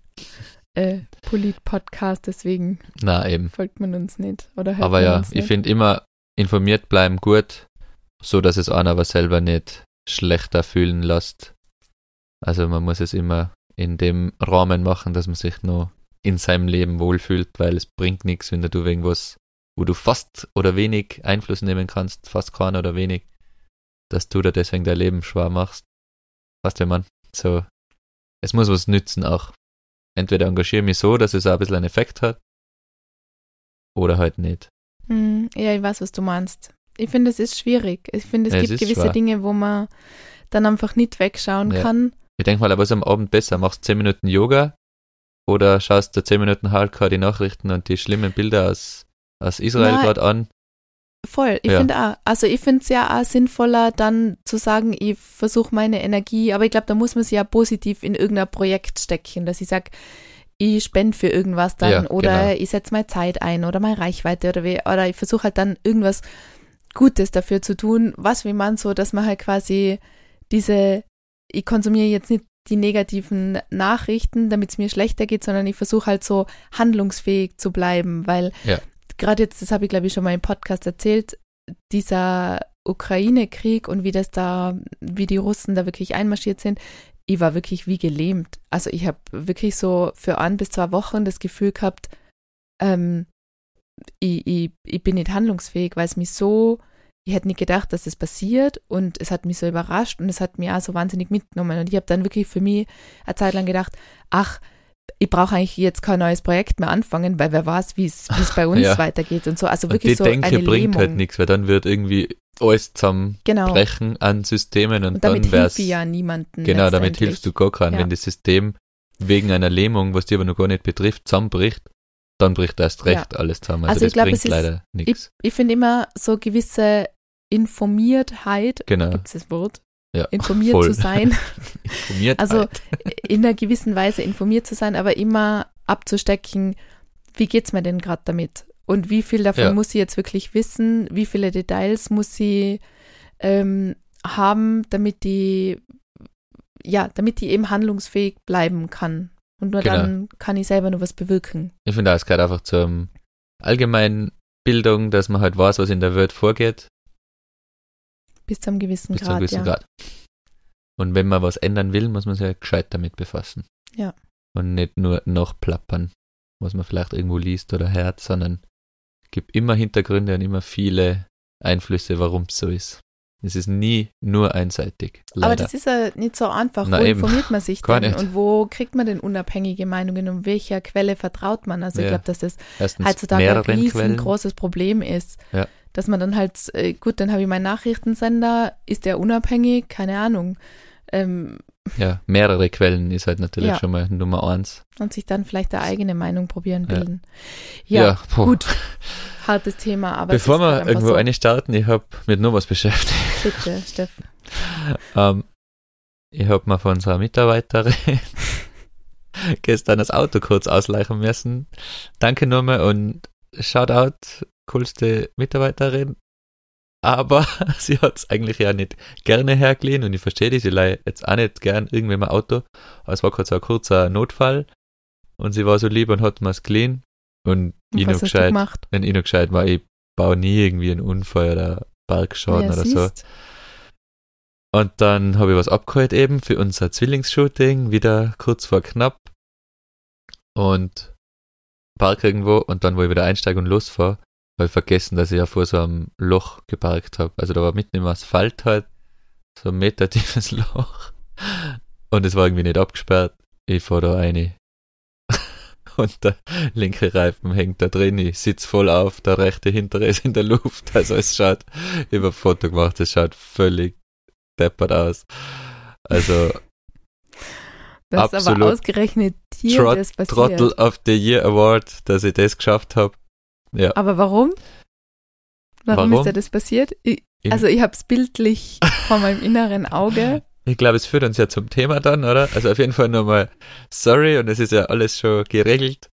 Äh, Polit-Podcast, deswegen Na eben. folgt man uns nicht oder hört Aber ja, ich finde immer informiert bleiben gut, so dass es einen aber selber nicht schlechter fühlen lässt. Also man muss es immer in dem Rahmen machen, dass man sich nur in seinem Leben wohlfühlt, weil es bringt nichts, wenn du irgendwas, wo du fast oder wenig Einfluss nehmen kannst, fast keinen oder wenig, dass du da deswegen dein Leben schwer machst. Weißt du, man, so, es muss was nützen auch. Entweder engagiere mich so, dass es auch ein bisschen einen Effekt hat, oder halt nicht. Hm, ja, ich weiß, was du meinst. Ich finde, es ist schwierig. Ich finde, es Ja, es gibt ist gewisse schwer. Dinge, wo man dann einfach nicht wegschauen Ja. kann. Ich denke mal, aber was am Abend besser? Machst 10 Minuten Yoga oder schaust du 10 Minuten Hardcore die Nachrichten und die schlimmen Bilder aus, aus Israel gerade an? Voll, ich Ja. finde auch. Also ich finde es ja auch sinnvoller, dann zu sagen, ich versuche meine Energie, aber ich glaube, da muss man sie ja positiv in irgendein Projekt stecken, dass ich sage, ich spende für irgendwas dann Ja, oder genau. ich setze meine Zeit ein oder meine Reichweite oder wie, oder ich versuche halt dann irgendwas Gutes dafür zu tun, was wie man so, dass man halt quasi diese, ich konsumiere jetzt nicht die negativen Nachrichten, damit es mir schlechter geht, sondern ich versuche halt so handlungsfähig zu bleiben, weil Ja. gerade jetzt, das habe ich glaube ich schon mal im Podcast erzählt, dieser Ukraine-Krieg und wie das da, wie die Russen da wirklich einmarschiert sind, ich war wirklich wie gelähmt. Also ich habe wirklich so für ein bis zwei Wochen das Gefühl gehabt, ähm, ich, ich, ich bin nicht handlungsfähig, weil es mich so, ich hätte nicht gedacht, dass das passiert und es hat mich so überrascht und es hat mich auch so wahnsinnig mitgenommen. Und ich habe dann wirklich für mich eine Zeit lang gedacht, ach, ich brauche eigentlich jetzt kein neues Projekt mehr anfangen, weil wer weiß, wie es bei uns Ja. weitergeht und so. Also Und wirklich die so Denke eine bringt Lähmung. halt nichts, weil dann wird irgendwie alles zusammenbrechen Genau. an Systemen und, Und damit dann wär's, hilft ich ja niemanden. genau, damit hilfst du gar keinen. Ja. Wenn das System wegen einer Lähmung, was dir aber noch gar nicht betrifft, zusammenbricht, dann bricht erst recht alles zusammen. Also, Also ich das glaub, bringt es ist- leider nichts. Ich finde immer so gewisse Informiertheit, Genau. gibt es das Wort? Ja, Informiert voll. zu sein. Informiert Also halt. in einer gewissen Weise informiert zu sein, aber immer abzustecken, wie geht's mir denn gerade damit? Und wie viel davon Ja. muss sie jetzt wirklich wissen? Wie viele Details muss sie ähm, haben, damit die, ja, damit die eben handlungsfähig bleiben kann? Und nur Genau. dann kann ich selber nur was bewirken. Ich finde, es gehört einfach zur allgemeinen Bildung, dass man halt weiß, was in der Welt vorgeht, Bis zu einem gewissen bis zu einem Grad, gewissen ja. Grad. Und wenn man was ändern will, muss man sich ja gescheit damit befassen. Ja. Und nicht nur nachplappern, was man vielleicht irgendwo liest oder hört, sondern gibt immer Hintergründe und immer viele Einflüsse, warum es so ist. Es ist nie nur einseitig. Leider. Aber das ist ja nicht so einfach. Na wo eben. informiert man sich Gar denn nicht. und wo kriegt man denn unabhängige Meinungen und welcher Quelle vertraut man? Also ich Ja. glaube, dass das Erstens heutzutage ein riesengroßes Problem ist. Ja. Dass man dann halt, äh, gut, dann habe ich meinen Nachrichtensender, ist der unabhängig? Keine Ahnung. Ähm, Ja, mehrere Quellen ist halt natürlich Ja. schon mal Nummer eins. und sich dann vielleicht eine eigene Meinung probieren, Ja. bilden. Ja, puh. gut. Hartes Thema, aber Bevor wir halt irgendwo so. eine starten, ich habe mit nur was beschäftigt. Bitte, Steff. Ähm, ich habe mal von unserer Mitarbeiterin gestern das Auto kurz ausleichen müssen. Danke nochmal und Shoutout, coolste Mitarbeiterin. Aber sie hat es eigentlich ja nicht gerne hergeliehen und ich verstehe die, sie leiht jetzt auch nicht gern irgendwem ein Auto. Aber es war kurz ein kurzer Notfall und sie war so lieb und hat mir es geliehen. Und Und ich noch gescheit, gemacht? wenn ich noch gescheit war, ich baue nie irgendwie einen Unfall oder Bergschaden Ja, oder so. siehst. Und dann habe ich was abgeholt eben für unser Zwillingsshooting, wieder kurz vor knapp. Und park irgendwo und dann, wo ich wieder einsteige und losfahre, habe ich vergessen, dass ich ja vor so einem Loch geparkt habe. Also da war mitten im Asphalt halt so ein Meter tiefes Loch. Und es war irgendwie nicht abgesperrt. Ich fahre da rein. Und der linke Reifen hängt da drin. Ich sitze voll auf, der rechte hintere ist in der Luft. Also es schaut, ich habe ein Foto gemacht, es schaut völlig deppert aus. Also Das ist aber ausgerechnet dir Trot das passiert. Trottel of the Year Award, dass ich das geschafft habe. Ja. Aber warum? Warum, Warum? ist dir das passiert? Ich, also ich habe es bildlich vor meinem inneren Auge. Ich glaube, es führt uns ja zum Thema dann, oder? Also auf jeden Fall nochmal sorry und es ist ja alles schon geregelt.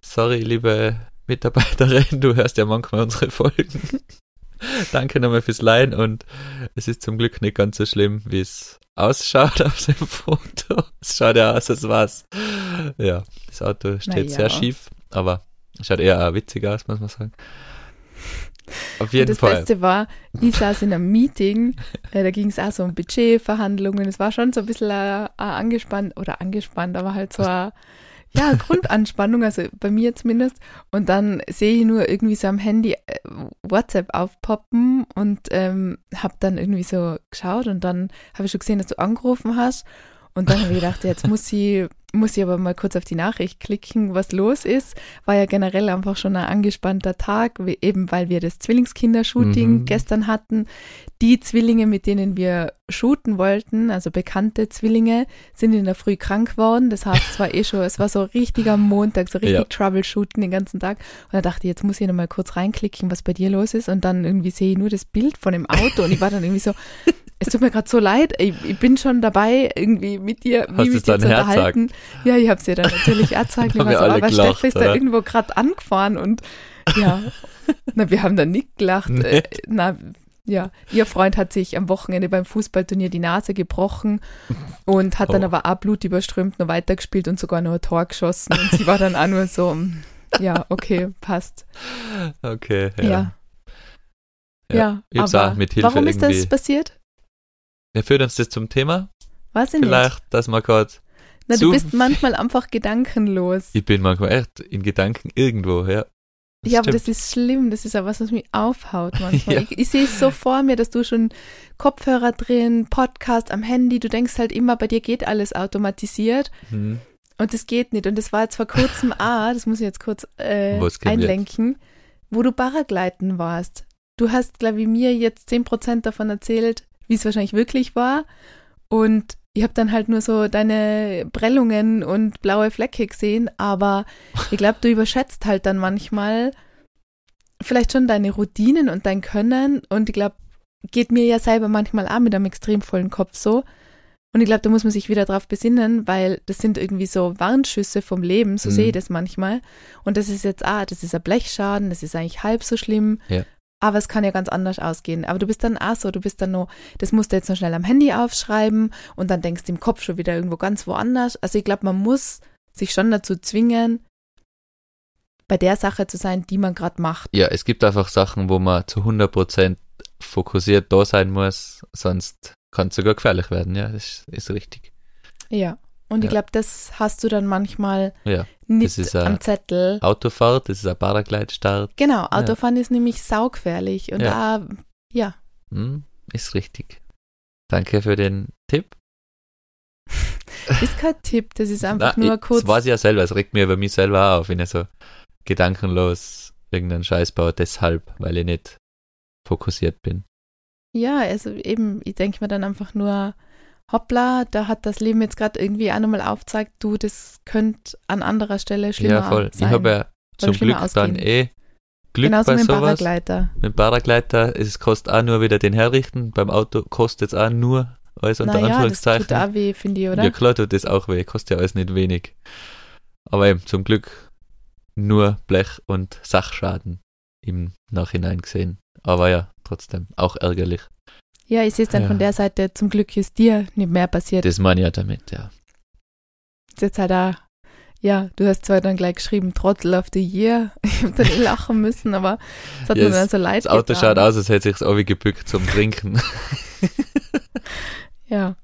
Sorry, liebe Mitarbeiterin, du hörst ja manchmal unsere Folgen. Danke nochmal fürs Leihen und es ist zum Glück nicht ganz so schlimm, wie es ausschaut auf dem Foto. Es schaut ja aus, als war's. Ja, das Auto steht Na sehr schief, aber schaut eher auch witzig aus, muss man sagen. Auf Und jeden das Fall. Beste war, ich saß in einem Meeting, äh, da ging es auch so um Budgetverhandlungen. Es war schon so ein bisschen äh, angespannt oder angespannt, aber halt so eine ja, Grundanspannung, also bei mir zumindest. Und dann sehe ich nur irgendwie so am Handy äh, WhatsApp aufpoppen und ähm, habe dann irgendwie so geschaut und dann habe ich schon gesehen, dass du angerufen hast. Und dann habe ich gedacht, jetzt muss ich, muss ich aber mal kurz auf die Nachricht klicken, was los ist. War ja generell einfach schon ein angespannter Tag, wie- eben weil wir das Zwillingskindershooting Mhm. gestern hatten. Die Zwillinge, mit denen wir shooten wollten, also bekannte Zwillinge, sind in der Früh krank geworden. Das heißt, es war eh schon, es war so richtiger Montag, so richtig Ja. Troubleshooten den ganzen Tag. Und da dachte ich, jetzt muss ich noch mal kurz reinklicken, was bei dir los ist. Und dann irgendwie sehe ich nur das Bild von dem Auto und ich war dann irgendwie so, es tut mir gerade so leid, ich, ich bin schon dabei, irgendwie mit dir, Hast mich du's mit dir dann zu herzeigt? unterhalten. Ja, ich habe dir dann natürlich erzeugt. Dann so, alle aber gelacht, Steff ist da irgendwo gerade angefahren und ja, na, wir haben dann nicht gelacht. Äh, Nicht? na, ja, ihr Freund hat sich am Wochenende beim Fußballturnier die Nase gebrochen und hat dann Oh. aber auch blutüberströmt noch weitergespielt und sogar noch ein Tor geschossen. Und sie war dann auch nur so, ja, okay, passt. Okay, Ja. ja. Ja, ja, aber mit Hilfe warum ist das passiert? Ja, führt uns das zum Thema? Weiß ich nicht. Vielleicht, dass man gerade. Na, du bist manchmal einfach gedankenlos. Ich bin manchmal echt in Gedanken irgendwo, ja. Das ja, aber stimmt. das ist schlimm. Das ist ja was, was mich aufhaut manchmal. Ja. Ich, ich sehe es so vor mir, dass du schon Kopfhörer drin, Podcast am Handy, du denkst halt immer, bei dir geht alles automatisiert Hm. und das geht nicht. Und das war jetzt vor kurzem ah, das muss ich jetzt kurz äh, einlenken, wo du Paragleiten warst. Du hast, glaube ich, mir jetzt 10% davon erzählt, wie es wahrscheinlich wirklich war. Und ich habe dann halt nur so deine Prellungen und blaue Flecke gesehen, aber ich glaube, du überschätzt halt dann manchmal vielleicht schon deine Routinen und dein Können. Und ich glaube, geht mir ja selber manchmal auch mit einem extrem vollen Kopf so. Und ich glaube, da muss man sich wieder drauf besinnen, weil das sind irgendwie so Warnschüsse vom Leben, so Mhm. sehe ich das manchmal. Und das ist jetzt, ah, das ist ein Blechschaden, das ist eigentlich halb so schlimm. Ja. Aber es kann ja ganz anders ausgehen. Aber du bist dann auch so, du bist dann noch, das musst du jetzt noch schnell am Handy aufschreiben und dann denkst du im Kopf schon wieder irgendwo ganz woanders. Also ich glaube, man muss sich schon dazu zwingen, bei der Sache zu sein, die man gerade macht. Ja, es gibt einfach Sachen, wo man zu 100% fokussiert da sein muss, sonst kann es sogar gefährlich werden. Ja, das ist richtig. Ja. Und ich Ja. glaube, das hast du dann manchmal Ja, nicht ist, äh, am Zettel. Autofahrt, das ist ein Paragleitstart. Genau, Autofahren ist nämlich saugefährlich. Und Ja. da, ja, Hm, ist richtig. Danke für den Tipp. ist kein Tipp, das ist einfach Na, nur ich, kurz. Das weiß ich ja selber, es regt mir über mich selber auch auf, wenn ich so gedankenlos irgendeinen Scheiß baue, deshalb, weil ich nicht fokussiert bin. Ja, also eben, ich denke mir dann einfach nur, hoppla, da hat das Leben jetzt gerade irgendwie auch nochmal aufgezeigt, du, das könnte an anderer Stelle schlimmer ja, voll. sein. Ich habe ja zum Glück dann ausgehen. eh Glück Genauso bei mit dem sowas. Paragleiter. Mit dem Paragleiter, es kostet auch nur wieder den herrichten. Beim Auto kostet es auch nur, alles unter Naja, das Anführungszeichen. tut auch weh, finde ich, oder? Ja, klar tut das auch weh, kostet ja alles nicht wenig. Aber eben, zum Glück nur Blech- und Sachschaden im Nachhinein gesehen. Aber ja, trotzdem, auch ärgerlich. Ja, ich sehe es dann Ja. von der Seite, zum Glück ist dir nicht mehr passiert. Das meine ich ja damit, ja. ist jetzt halt auch, ja, du hast zwar dann gleich geschrieben, Trottel of the Year. Ich habe dann lachen müssen, aber es hat Ja, mir dann so leid Das Auto getan. schaut aus, als hätte sich es gebückt zum Trinken. Ja,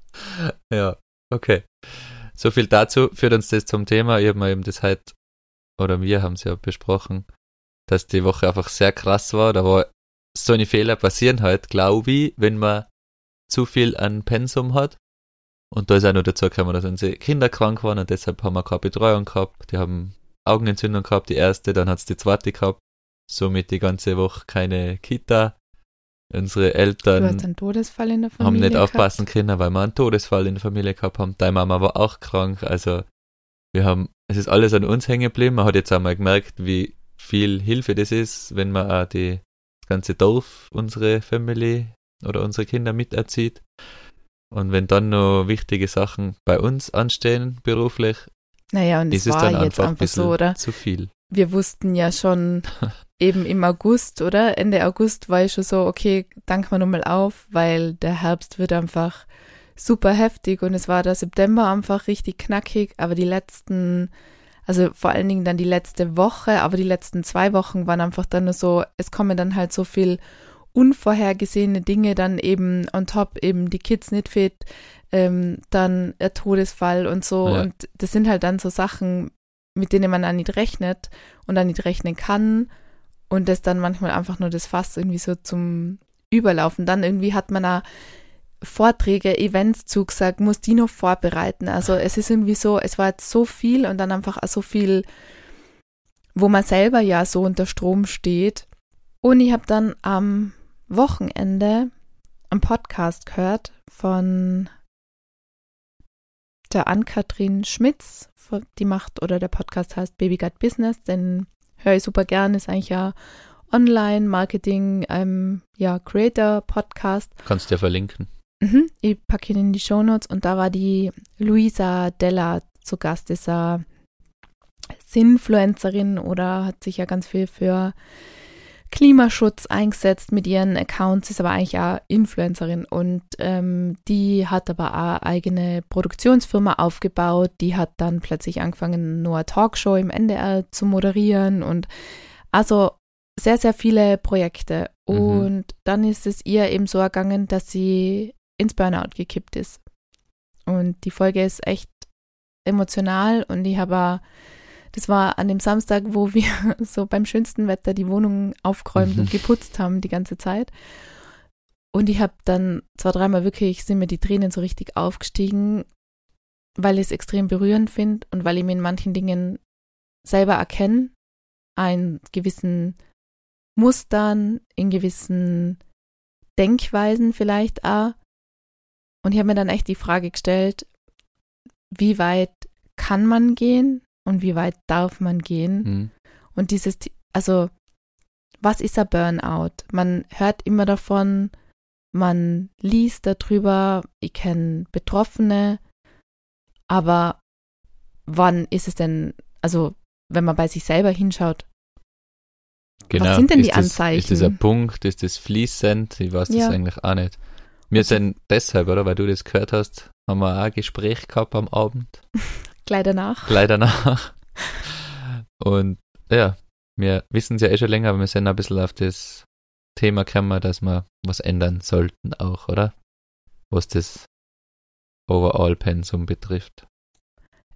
ja, okay. So viel dazu führt uns das zum Thema. Ich habe mir eben das halt, oder wir haben es ja besprochen, dass die Woche einfach sehr krass war. Da war so eine Fehler passieren halt, glaube ich, wenn man zu viel an Pensum hat. Und da ist auch noch dazu gekommen, dass unsere Kinder krank waren und deshalb haben wir keine Betreuung gehabt. Die haben Augenentzündung gehabt, die erste, dann hat's die zweite gehabt. Somit die ganze Woche keine Kita. Unsere Eltern hast einen Todesfall in der Familie. haben nicht gehabt. aufpassen können, weil wir einen Todesfall in der Familie gehabt haben. Deine Mama war auch krank. Also wir haben, es ist alles an uns hängen geblieben. Man hat jetzt einmal gemerkt, wie viel Hilfe das ist, wenn man auch die, ganze Dorf, unsere Family oder unsere Kinder miterzieht. Und wenn dann noch wichtige Sachen bei uns anstehen, beruflich, Naja, und es ist es war dann jetzt einfach ein einfach so, oder? zu viel. Wir wussten ja schon eben im August, oder? Ende August war ich schon so, okay, dank mal nochmal auf, weil der Herbst wird einfach super heftig und es war der September einfach richtig knackig, aber die letzten, also vor allen Dingen dann die letzte Woche, aber die letzten zwei Wochen waren einfach dann nur so, es kommen dann halt so viel unvorhergesehene Dinge dann eben on top, eben die Kids nicht fit, ähm, dann der Todesfall und so Ja. und das sind halt dann so Sachen, mit denen man auch nicht rechnet und dann nicht rechnen kann und das dann manchmal einfach nur das Fass irgendwie so zum Überlaufen. Dann irgendwie hat man auch Vorträge, Events zugesagt, muss die noch vorbereiten. Also es ist irgendwie so, es war jetzt so viel und dann einfach so viel, wo man selber ja so unter Strom steht. Und ich habe dann am Wochenende einen Podcast gehört von der Ann-Kathrin Schmitz, die macht, oder der Podcast heißt Baby Gut Business, den höre ich super gern, ist eigentlich ja Online-Marketing, ähm, ja, Creator-Podcast. Kannst du ja verlinken. Mhm, ich packe ihn in die Shownotes und da war die Luisa Della zu Gast, ist eine Sinfluencerin oder hat sich ja ganz viel für Klimaschutz eingesetzt mit ihren Accounts, ist aber eigentlich auch Influencerin und ähm, die hat aber auch eigene Produktionsfirma aufgebaut. Die hat dann plötzlich angefangen, nur eine Talkshow im NDR zu moderieren und also sehr, sehr viele Projekte. Mhm. Und dann ist es ihr eben so ergangen, dass sie ins Burnout gekippt ist. Und die Folge ist echt emotional und ich habe das war an dem Samstag, wo wir so beim schönsten Wetter die Wohnung aufgeräumt Mhm. und geputzt haben die ganze Zeit. Und ich habe dann zwei, dreimal wirklich, sind mir die Tränen so richtig aufgestiegen, weil ich es extrem berührend finde und weil ich mir in manchen Dingen selber erkenne, in gewissen Mustern, in gewissen Denkweisen vielleicht auch. Und ich habe mir dann echt die Frage gestellt, wie weit kann man gehen und wie weit darf man gehen? Mhm. Und dieses, also, was ist ein Burnout? Man hört immer davon, man liest darüber, ich kenne Betroffene, aber wann ist es denn, also wenn man bei sich selber hinschaut, Genau. was sind denn ist die das, Anzeichen? Ist das ein Punkt? Ist das fließend? Ich weiß Ja. das eigentlich auch nicht. Wir sind deshalb, oder? Weil du das gehört hast, haben wir auch ein Gespräch gehabt am Abend. gleich danach. gleich danach. Und ja, wir wissen es ja eh schon länger, aber wir sind ein bisschen auf das Thema gekommen, dass wir was ändern sollten auch, oder? Was das Overall-Pensum betrifft.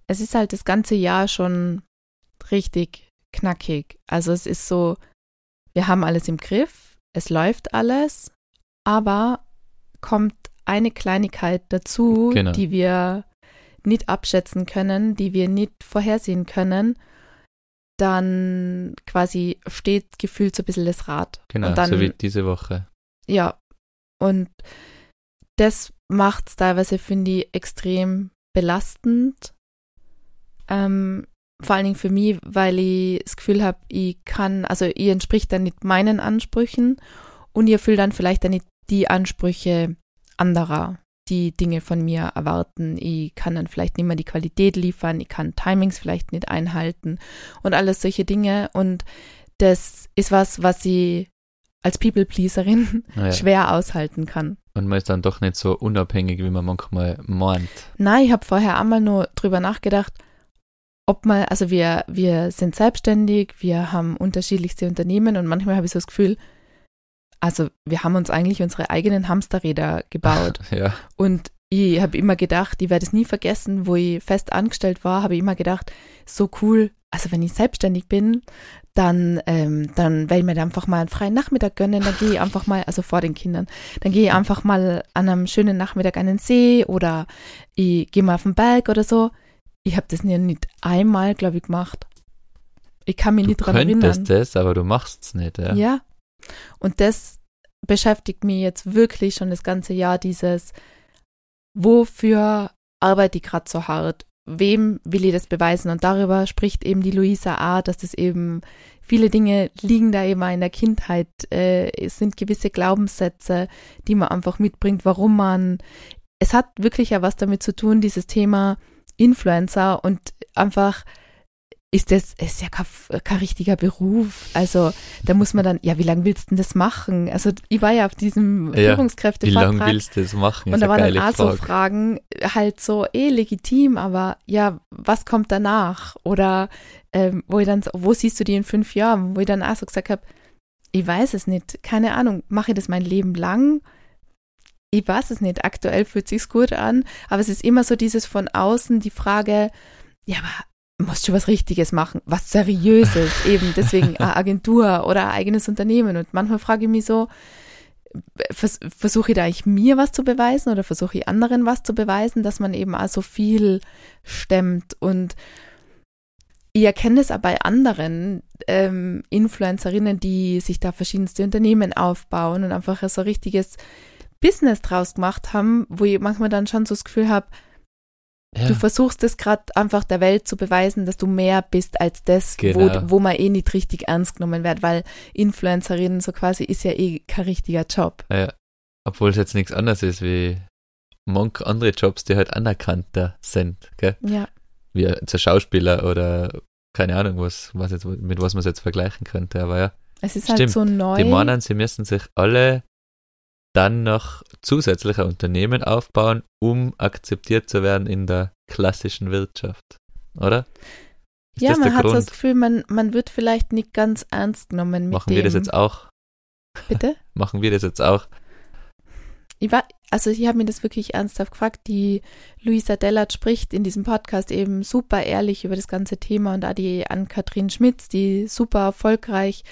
Es ist halt das ganze Jahr schon richtig knackig. Also es ist so, wir haben alles im Griff, es läuft alles, aber kommt eine Kleinigkeit dazu, Genau. die wir nicht abschätzen können, die wir nicht vorhersehen können, dann quasi steht gefühlt so ein bisschen das Rad. Genau, dann, so wie diese Woche. ja, und das macht es teilweise, finde ich, extrem belastend. Ähm, vor allen Dingen für mich, weil ich das Gefühl habe, ich kann, also ihr entspricht dann nicht meinen Ansprüchen und ihr erfüllt dann vielleicht dann nicht die Ansprüche anderer, die Dinge von mir erwarten. Ich kann dann vielleicht nicht mehr die Qualität liefern, ich kann Timings vielleicht nicht einhalten und alles solche Dinge. Und das ist was, was ich als People-Pleaserin Naja. schwer aushalten kann. Und man ist dann doch nicht so unabhängig, wie man manchmal meint. Nein, ich habe vorher einmal nur drüber nachgedacht, ob man, also wir, wir sind selbstständig, wir haben unterschiedlichste Unternehmen und manchmal habe ich so das Gefühl, also wir haben uns eigentlich unsere eigenen Hamsterräder gebaut. Ja, Und ich habe immer gedacht, ich werde es nie vergessen, wo ich fest angestellt war, habe ich immer gedacht, so cool, also wenn ich selbstständig bin, dann, ähm, dann werde ich mir da einfach mal einen freien Nachmittag gönnen, dann gehe ich einfach mal, also vor den Kindern, dann gehe ich einfach mal an einem schönen Nachmittag an den See oder ich gehe mal auf den Berg oder so. Ich habe das nie- nicht einmal, glaube ich, gemacht. Ich kann mich du nicht dran erinnern. könntest das, aber du machst es nicht. Ja. Ja. Und das beschäftigt mich jetzt wirklich schon das ganze Jahr, dieses, wofür arbeite ich gerade so hart? Wem will ich das beweisen? Und darüber spricht eben die Luisa A., dass das eben viele Dinge liegen da auch in der Kindheit. Äh, es sind gewisse Glaubenssätze, die man einfach mitbringt, warum man. Es hat wirklich ja was damit zu tun, dieses Thema Influencer und einfach ist das ist ja kein, kein richtiger Beruf. Also da muss man dann, ja, wie lange willst du denn das machen? Also ich war ja auf diesem Ja, Wie Führungskräftevortrag. lange willst du das machen? Und da waren dann auch so Frage. Fragen, halt so eh legitim, aber ja, was kommt danach? Oder ähm, wo ich dann, so, wo siehst du die in fünf Jahren? Wo ich dann auch so gesagt habe, ich weiß es nicht, keine Ahnung, mache ich das mein Leben lang? Ich weiß es nicht, aktuell fühlt sich's gut an, aber es ist immer so dieses von außen, die Frage, ja, aber musst du was Richtiges machen, was Seriöses, eben deswegen eine Agentur oder ein eigenes Unternehmen. Und manchmal frage ich mich so, vers versuche ich da eigentlich mir was zu beweisen oder versuche ich anderen was zu beweisen, dass man eben auch so viel stemmt und ich erkenne es auch bei anderen ähm, Influencerinnen, die sich da verschiedenste Unternehmen aufbauen und einfach so ein richtiges Business draus gemacht haben, wo ich manchmal dann schon so das Gefühl habe, Ja. du versuchst es gerade einfach der Welt zu beweisen, dass du mehr bist als das, Genau. wo, wo man eh nicht richtig ernst genommen wird, weil Influencerin so quasi ist ja eh kein richtiger Job. Ja, obwohl es jetzt nichts anderes ist wie manche andere Jobs, die halt anerkannter sind, gell? Ja, Wie ein Schauspieler oder keine Ahnung, was, was jetzt, mit was man es jetzt vergleichen könnte, aber ja. es ist Stimmt. halt so neu. Die meinen, sie müssen sich alle dann noch zusätzliche Unternehmen aufbauen, um akzeptiert zu werden in der klassischen Wirtschaft, oder? Ist ja, man hat so Grund? das Gefühl, man, man wird vielleicht nicht ganz ernst genommen mit Machen dem. wir das jetzt auch? Bitte? Machen wir das jetzt auch? Ich war, also ich habe mir das wirklich ernsthaft gefragt. Die Luisa Dellert spricht in diesem Podcast eben super ehrlich über das ganze Thema und auch die Ann-Kathrin Schmitz, die super erfolgreich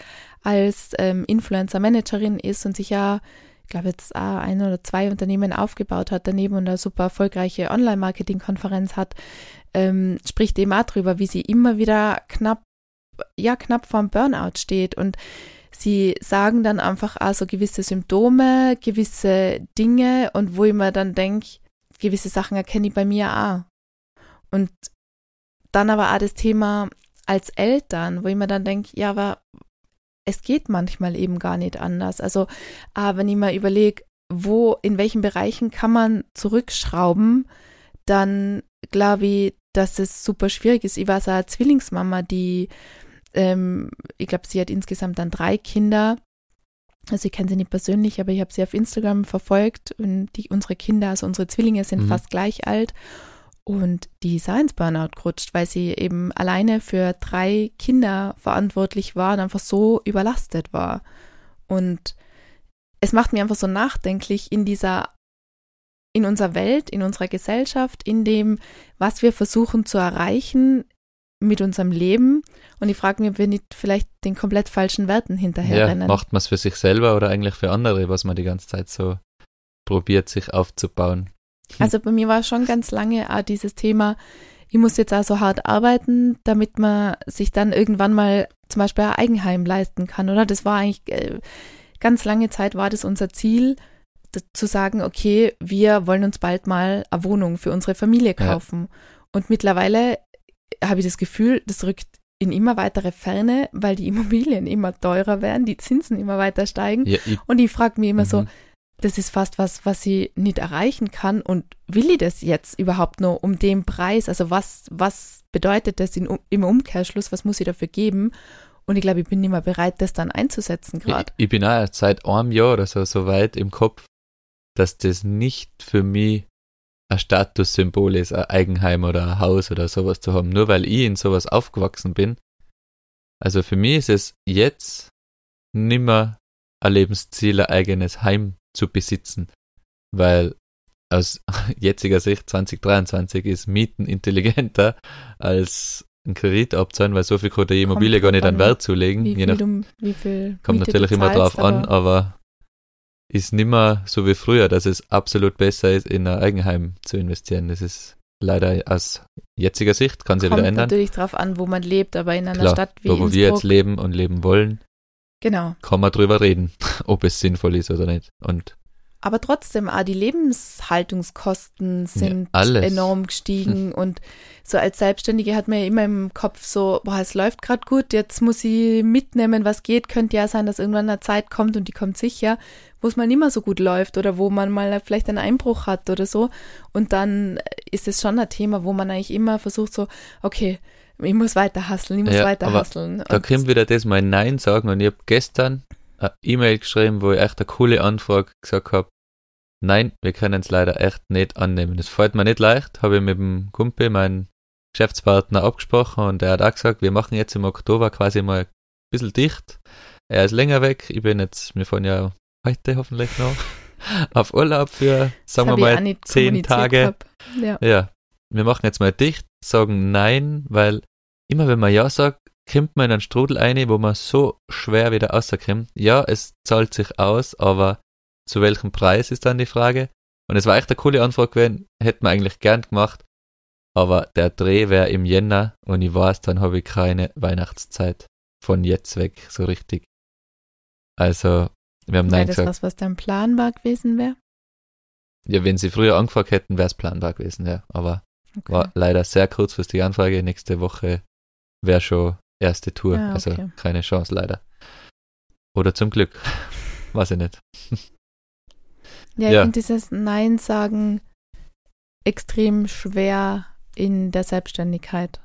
als ähm, Influencer-Managerin ist und sich ja, ich glaube jetzt ein oder zwei Unternehmen aufgebaut hat daneben und eine super erfolgreiche Online-Marketing-Konferenz hat, ähm, spricht eben auch drüber, wie sie immer wieder knapp, ja, knapp vorm Burnout steht und sie sagen dann einfach auch so gewisse Symptome, gewisse Dinge und wo ich mir dann denke, gewisse Sachen erkenne ich bei mir auch. Und dann aber auch das Thema als Eltern, wo ich mir dann denke, ja, aber es geht manchmal eben gar nicht anders. Also, ah, wenn ich mir überlege, wo, in welchen Bereichen kann man zurückschrauben, dann glaube ich, dass es super schwierig ist. Ich war so eine Zwillingsmama, die, ähm, ich glaube, sie hat insgesamt dann drei Kinder. Also ich kenne sie nicht persönlich, aber ich habe sie auf Instagram verfolgt und die, unsere Kinder, also unsere Zwillinge sind mhm. fast gleich alt. Und die ist ins Burnout gerutscht, weil sie eben alleine für drei Kinder verantwortlich war und einfach so überlastet war. Und es macht mir einfach so nachdenklich in dieser, in unserer Welt, in unserer Gesellschaft, in dem, was wir versuchen zu erreichen mit unserem Leben. Und ich frage mich, ob wir nicht vielleicht den komplett falschen Werten hinterherrennen. Ja, macht man es für sich selber oder eigentlich für andere, was man die ganze Zeit so probiert, sich aufzubauen? Hm. Also bei mir war schon ganz lange auch dieses Thema, ich muss jetzt also hart arbeiten, damit man sich dann irgendwann mal zum Beispiel ein Eigenheim leisten kann, oder? Das war eigentlich äh, ganz lange Zeit war das unser Ziel, zu sagen, okay, wir wollen uns bald mal eine Wohnung für unsere Familie kaufen. Ja. Und mittlerweile habe ich das Gefühl, das rückt in immer weitere Ferne, weil die Immobilien immer teurer werden, die Zinsen immer weiter steigen. Ja, ich, und ich frage mich immer mhm. so, das ist fast was, was sie nicht erreichen kann. Und will ich das jetzt überhaupt nur um den Preis? Also was, was bedeutet das in, im Umkehrschluss? Was muss ich dafür geben? Und ich glaube, ich bin nicht mehr bereit, das dann einzusetzen gerade. Ich, ich, bin auch seit einem Jahr oder so, so weit im Kopf, dass das nicht für mich ein Statussymbol ist, ein Eigenheim oder ein Haus oder sowas zu haben, nur weil ich in sowas aufgewachsen bin. Also für mich ist es jetzt nimmer ein Lebensziel, ein eigenes Heim zu besitzen, weil aus jetziger Sicht 2023 ist Mieten intelligenter als ein Kredit abzahlen, weil so viel kann die Immobilie gar nicht an Wert zulegen. Wie viel, nach, du, wie viel kommt Miete natürlich immer drauf aber an, aber ist nimmer so wie früher, dass es absolut besser ist, in ein Eigenheim zu investieren. Das ist leider aus jetziger Sicht, kann sich wieder ändern. Kommt natürlich drauf an, wo man lebt, aber in einer Klar, Stadt wie wo Innsbruck, wir jetzt leben und leben wollen, Genau. Kann man drüber reden, ob es sinnvoll ist oder nicht. Und aber trotzdem, ah, die Lebenshaltungskosten sind ja, enorm gestiegen und so als Selbstständige hat man ja immer im Kopf so, boah, es läuft gerade gut, jetzt muss ich mitnehmen, was geht. Könnte ja sein, dass irgendwann eine Zeit kommt und die kommt sicher, wo es mal nicht mehr so gut läuft oder wo man mal vielleicht einen Einbruch hat oder so. Und dann ist es schon ein Thema, wo man eigentlich immer versucht so, okay, ich muss weiter hasseln, ich muss ja, weiter hasseln. Da kommt wieder das mal Nein sagen und ich habe gestern eine E-Mail geschrieben, wo ich echt eine coole Anfrage gesagt habe, nein, wir können es leider echt nicht annehmen. Das fällt mir nicht leicht, habe ich mit dem Kumpel, meinem Geschäftspartner, abgesprochen und er hat auch gesagt, wir machen jetzt im Oktober quasi mal ein bisschen dicht. Er ist länger weg, ich bin jetzt, wir fahren ja heute hoffentlich noch auf Urlaub für, sagen wir mal, zehn Tage. Ja. ja, wir machen jetzt mal dicht, sagen nein, weil immer wenn man ja sagt, kommt man in einen Strudel ein, wo man so schwer wieder rauskommt. Ja, es zahlt sich aus, aber zu welchem Preis ist dann die Frage? Und es war echt eine coole Anfrage gewesen, hätten wir eigentlich gern gemacht, aber der Dreh wäre im Jänner und ich weiß, dann habe ich keine Weihnachtszeit von jetzt weg, so richtig. Also, wir haben Nein das gesagt. das was, was dein planbar gewesen wäre? Ja, wenn sie früher angefragt hätten, wäre es planbar gewesen, ja. Aber Okay. War leider sehr kurzfristig Anfrage. Nächste Woche wäre schon erste Tour. Ah, also okay. Also keine Chance leider. Oder zum Glück. Weiß ich nicht. Ja, ich ja. finde dieses Nein sagen extrem schwer in der Selbstständigkeit.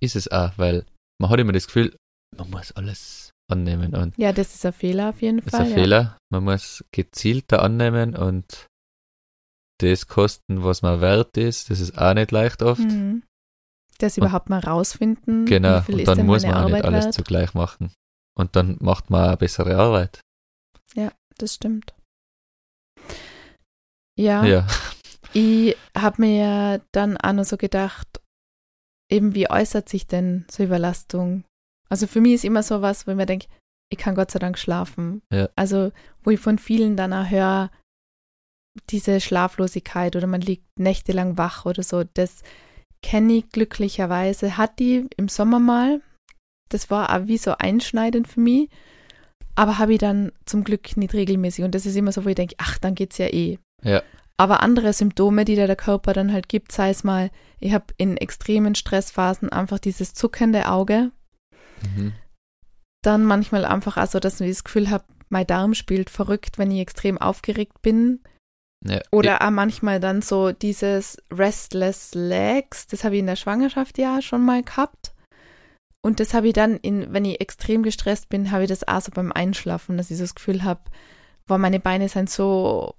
Ist es auch, weil man hat immer das Gefühl, man muss alles annehmen. Und ja, das ist ein Fehler auf jeden Fall. Das ist ein ja. Fehler. Man muss gezielter annehmen und das kosten, was man wert ist. Das ist auch nicht leicht oft. Mhm. Das überhaupt mal rausfinden. Genau, und dann muss man auch nicht alles wert? zugleich machen. Und dann macht man eine bessere Arbeit. Ja, das stimmt. Ja. ja. Ich habe mir ja dann auch noch so gedacht, eben wie äußert sich denn so Überlastung? Also für mich ist immer so was, wo ich mir denke, ich kann Gott sei Dank schlafen. Ja. Also wo ich von vielen dann auch höre, diese Schlaflosigkeit oder man liegt nächtelang wach oder so, das kenne ich glücklicherweise. Hat die im Sommer mal. Das war auch wie so einschneidend für mich. Aber habe ich dann zum Glück nicht regelmäßig. Und das ist immer so, wo ich denke, ach, dann geht's ja eh. Ja. Aber andere Symptome, die der Körper dann halt gibt, sei es mal, ich habe in extremen Stressphasen einfach dieses zuckende Auge. Mhm. Dann manchmal einfach auch so, dass ich das Gefühl habe, mein Darm spielt verrückt, wenn ich extrem aufgeregt bin. Ja, Oder auch manchmal dann so dieses Restless Legs, das habe ich in der Schwangerschaft ja schon mal gehabt. Und das habe ich dann, in, wenn ich extrem gestresst bin, habe ich das auch so beim Einschlafen, dass ich so das Gefühl habe, boah, meine Beine sind so,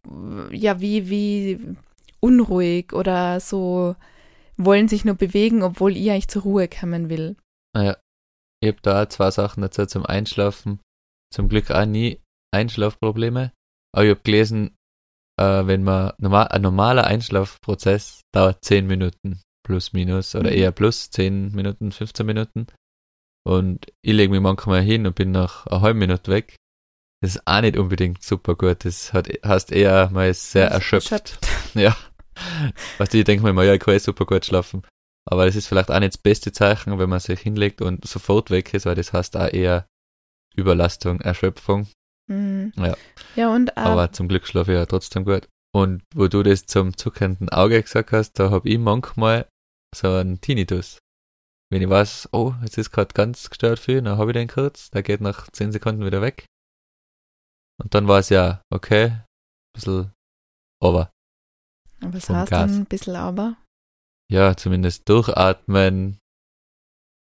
ja, wie, wie unruhig oder so, wollen sich nur bewegen, obwohl ich eigentlich zur Ruhe kommen will. Ja, ich habe da zwei Sachen dazu zum Einschlafen. Zum Glück auch nie Einschlafprobleme. Aber ich habe gelesen, äh, wenn man normal, ein normaler Einschlafprozess dauert 10 Minuten plus minus oder Mhm. eher plus 10 Minuten, 15 Minuten. Und ich lege mich manchmal hin und bin nach einer halben Minute weg. Das ist auch nicht unbedingt super gut. Das hat, heißt eher, man ist sehr erschöpft. Ja. Weißt du, ich denke mir immer, ja, ich kann eh super gut schlafen. Aber das ist vielleicht auch nicht das beste Zeichen, wenn man sich hinlegt und sofort weg ist, weil das heißt auch eher Überlastung, Erschöpfung. Mhm. Ja. Ja, und äh, Aber zum Glück schlafe ich ja trotzdem gut. Und wo du das zum zuckenden Auge gesagt hast, da habe ich manchmal so einen Tinnitus. Wenn ich weiß, oh, jetzt ist gerade ganz gestört viel, dann habe ich den kurz, der geht nach 10 Sekunden wieder weg. Und dann war es ja, okay, ein bisschen over. was vom heißt Gas. dann ein bisschen aber? ja, zumindest durchatmen,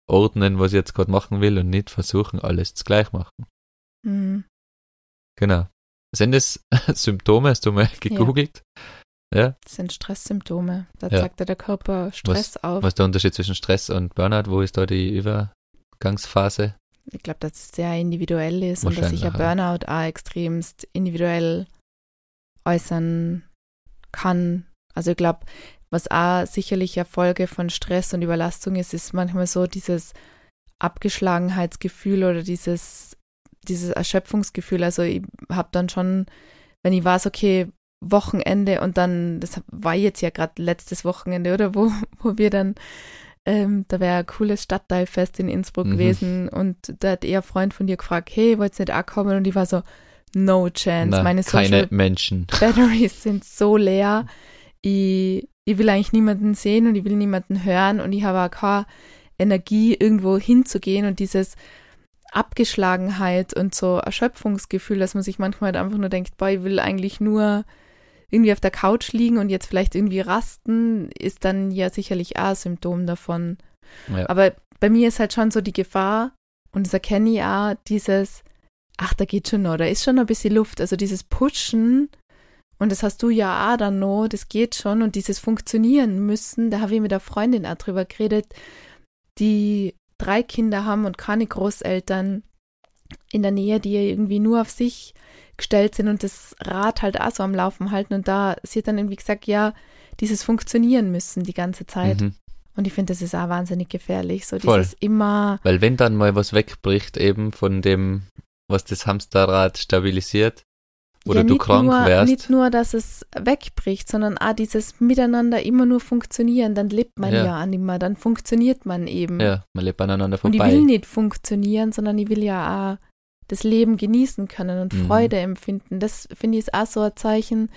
ordnen, was ich jetzt gerade machen will und nicht versuchen, alles gleich machen. Mhm. Genau. Sind das Symptome? Hast du mal gegoogelt? Ja. Das sind Stresssymptome. Da Ja. zeigt ja der Körper Stress auf. Was ist der Unterschied zwischen Stress und Burnout? Wo ist da die Übergangsphase? Ich glaube, dass es sehr individuell ist und dass sich ja Burnout auch extremst individuell äußern kann. Also ich glaube, was auch sicherlich eine Folge von Stress und Überlastung ist, ist manchmal so dieses Abgeschlagenheitsgefühl oder dieses, dieses Erschöpfungsgefühl. Also ich habe dann schon, wenn ich weiß, okay, Wochenende und dann, das war jetzt ja gerade letztes Wochenende, oder wo, wo wir dann ähm, da wäre ein cooles Stadtteilfest in Innsbruck Mhm. gewesen und da hat eher ein Freund von dir gefragt, hey, wollt's nicht auch kommen? Und ich war so, no chance. Na, Meine keine Social Menschen. Batteries sind so leer. Ich, ich will eigentlich niemanden sehen und ich will niemanden hören und ich habe auch keine Energie, irgendwo hinzugehen und dieses Abgeschlagenheit und so Erschöpfungsgefühl, dass man sich manchmal halt einfach nur denkt, boah, ich will eigentlich nur irgendwie auf der Couch liegen und jetzt vielleicht irgendwie rasten, ist dann ja sicherlich auch ein Symptom davon. Ja. Aber bei mir ist halt schon so die Gefahr, und das erkenne ich auch, dieses, ach, da geht schon noch, da ist schon noch ein bisschen Luft. Also dieses Pushen, und das hast du ja auch dann noch, das geht schon, und dieses Funktionieren müssen, da habe ich mit der Freundin auch drüber geredet, die drei Kinder haben und keine Großeltern in der Nähe, die irgendwie nur auf sich gestellt sind und das Rad halt auch so am Laufen halten. Und da sie hat dann irgendwie gesagt, ja, dieses Funktionieren müssen die ganze Zeit. Mhm. Und ich finde, das ist auch wahnsinnig gefährlich. So Voll. dieses immer, Weil wenn dann mal was wegbricht, eben von dem, was das Hamsterrad stabilisiert, oder ja, du nicht krank nur, wärst, Nicht nur, dass es wegbricht, sondern auch dieses Miteinander immer nur funktionieren. Dann lebt man Ja. ja, auch nicht mehr, dann funktioniert man eben. ja, man lebt aneinander Und ich vorbei. will nicht funktionieren, sondern ich will ja auch das Leben genießen können und Mhm. Freude empfinden. Das finde ich ist auch so ein Zeichen,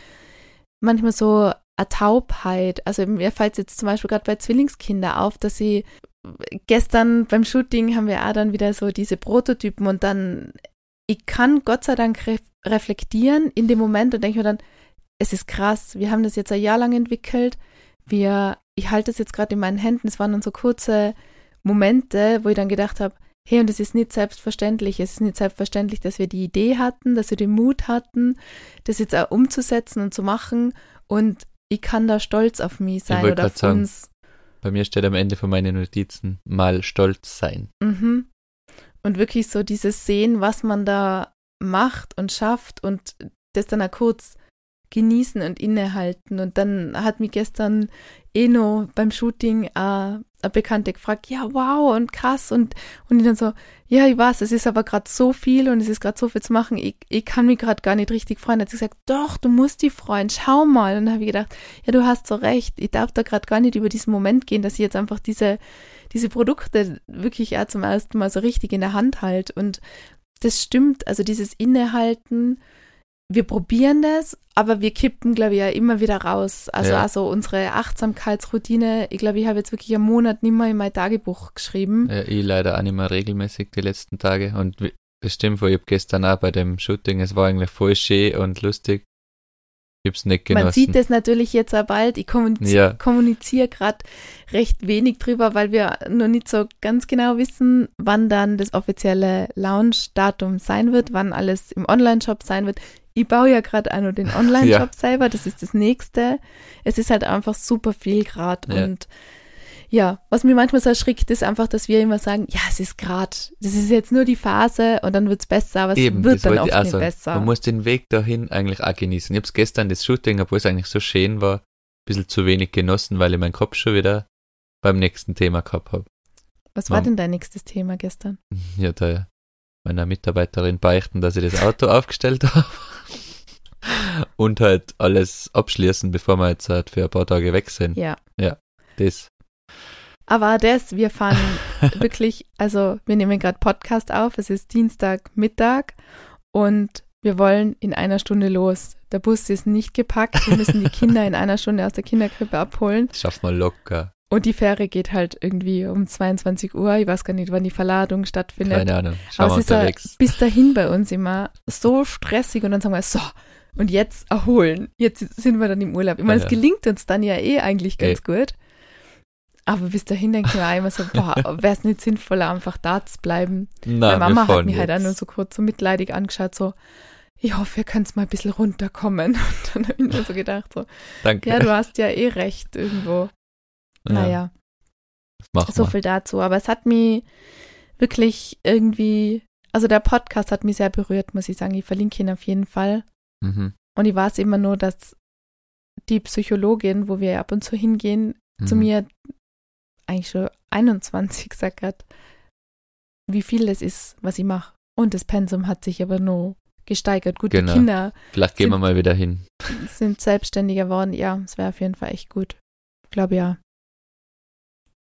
manchmal so eine Taubheit. Also mir fällt jetzt zum Beispiel gerade bei Zwillingskinder auf, dass sie gestern beim Shooting haben wir auch dann wieder so diese Prototypen und dann, ich kann Gott sei Dank reflektieren in dem Moment und denke mir dann, es ist krass, wir haben das jetzt ein Jahr lang entwickelt, wir, ich halte es jetzt gerade in meinen Händen, es waren dann so kurze Momente, wo ich dann gedacht habe, hey, und es ist nicht selbstverständlich, es ist nicht selbstverständlich, dass wir die Idee hatten, dass wir den Mut hatten, das jetzt auch umzusetzen und zu machen und ich kann da stolz auf mich sein oder auf sagen. uns. Bei mir steht am Ende von meinen Notizen mal stolz sein. Mhm. Und wirklich so dieses Sehen, was man da macht und schafft und das dann auch kurz genießen und innehalten. Und dann hat mich gestern Eno beim Shooting äh, eine Bekannte gefragt, ja, wow und krass. Und, und ich dann so, ja, ich weiß, es ist aber gerade so viel und es ist gerade so viel zu machen. Ich, ich kann mich gerade gar nicht richtig freuen. Hat sie gesagt, doch, du musst dich freuen, schau mal. Und dann habe ich gedacht, ja, du hast so recht. Ich darf da gerade gar nicht über diesen Moment gehen, dass ich jetzt einfach diese, diese Produkte wirklich auch zum ersten Mal so richtig in der Hand halte. Und das stimmt, also dieses Innehalten, wir probieren das, aber wir kippen, glaube ich, ja immer wieder raus. Also, Ja. also unsere Achtsamkeitsroutine, ich glaube, ich habe jetzt wirklich einen Monat nicht mehr in mein Tagebuch geschrieben. Ja, ich leider auch nicht mehr regelmäßig die letzten Tage. Und Das stimmt, weil ich hab gestern auch bei dem Shooting, es war eigentlich voll schön und lustig. Ich hab's nicht genossen. Man sieht das natürlich jetzt auch bald. Ich kommuniz Ja. kommuniziere gerade recht wenig drüber, weil wir noch nicht so ganz genau wissen, wann dann das offizielle Launch-Datum sein wird, wann alles im Online-Shop sein wird. Ich baue ja gerade auch noch den Online-Shop selber, das ist das nächste. Es ist halt einfach super viel gerade Ja. und ja, was mir manchmal so erschrickt, ist einfach, dass wir immer sagen, ja, es ist gerade, das ist jetzt nur die Phase und dann wird's besser, aber es Eben, wird dann oft auch nicht besser. Man muss den Weg dahin eigentlich auch genießen. Ich hab's gestern das Shooting, obwohl es eigentlich so schön war, ein bisschen zu wenig genossen, weil ich meinen Kopf schon wieder beim nächsten Thema gehabt habe. was war Mom. denn dein nächstes Thema gestern? Ja, da meiner Mitarbeiterin beichten, dass ich das Auto aufgestellt habe. Und halt alles abschließen, bevor wir jetzt halt für ein paar Tage weg sind. Ja. Das. Aber das, wir fahren wirklich, also wir nehmen gerade Podcast auf, es ist Dienstagmittag und wir wollen in einer Stunde los. Der Bus ist nicht gepackt, wir müssen die Kinder in einer Stunde aus der Kinderkrippe abholen Das schafft man locker. und die Fähre geht halt irgendwie um 22 Uhr, ich weiß gar nicht, wann die Verladung stattfindet. Keine Ahnung. Schauen Aber wir es ist unterwegs. bis dahin bei uns immer so stressig und dann sagen wir, so, und jetzt erholen. Jetzt sind wir dann im Urlaub. Ich meine, Ja. es gelingt uns dann ja eh eigentlich ganz Eh. gut. Aber bis dahin denken wir auch immer so, wäre es nicht sinnvoller, einfach da zu bleiben. Nein, Meine Mama hat mich halt auch jetzt. nur so kurz so mitleidig angeschaut, so, ich hoffe, ihr könnt mal ein bisschen runterkommen. Und dann habe ich mir so gedacht, so, Danke. ja, du hast ja eh recht irgendwo. Ja, Naja. So wir. viel dazu. Aber es hat mich wirklich irgendwie, also der Podcast hat mich sehr berührt, muss ich sagen. Ich verlinke ihn auf jeden Fall. Mhm. Und ich weiß immer nur, dass die Psychologin, wo wir ab und zu hingehen, zu Mhm. mir eigentlich schon 21 gesagt hat, wie viel das ist, was ich mache. Und das Pensum hat sich aber nur gesteigert. Gut, Genau. die Kinder Vielleicht gehen wir sind- mal wieder hin. sind selbstständiger geworden. Ja, es wäre auf jeden Fall echt gut. Ich glaube ja.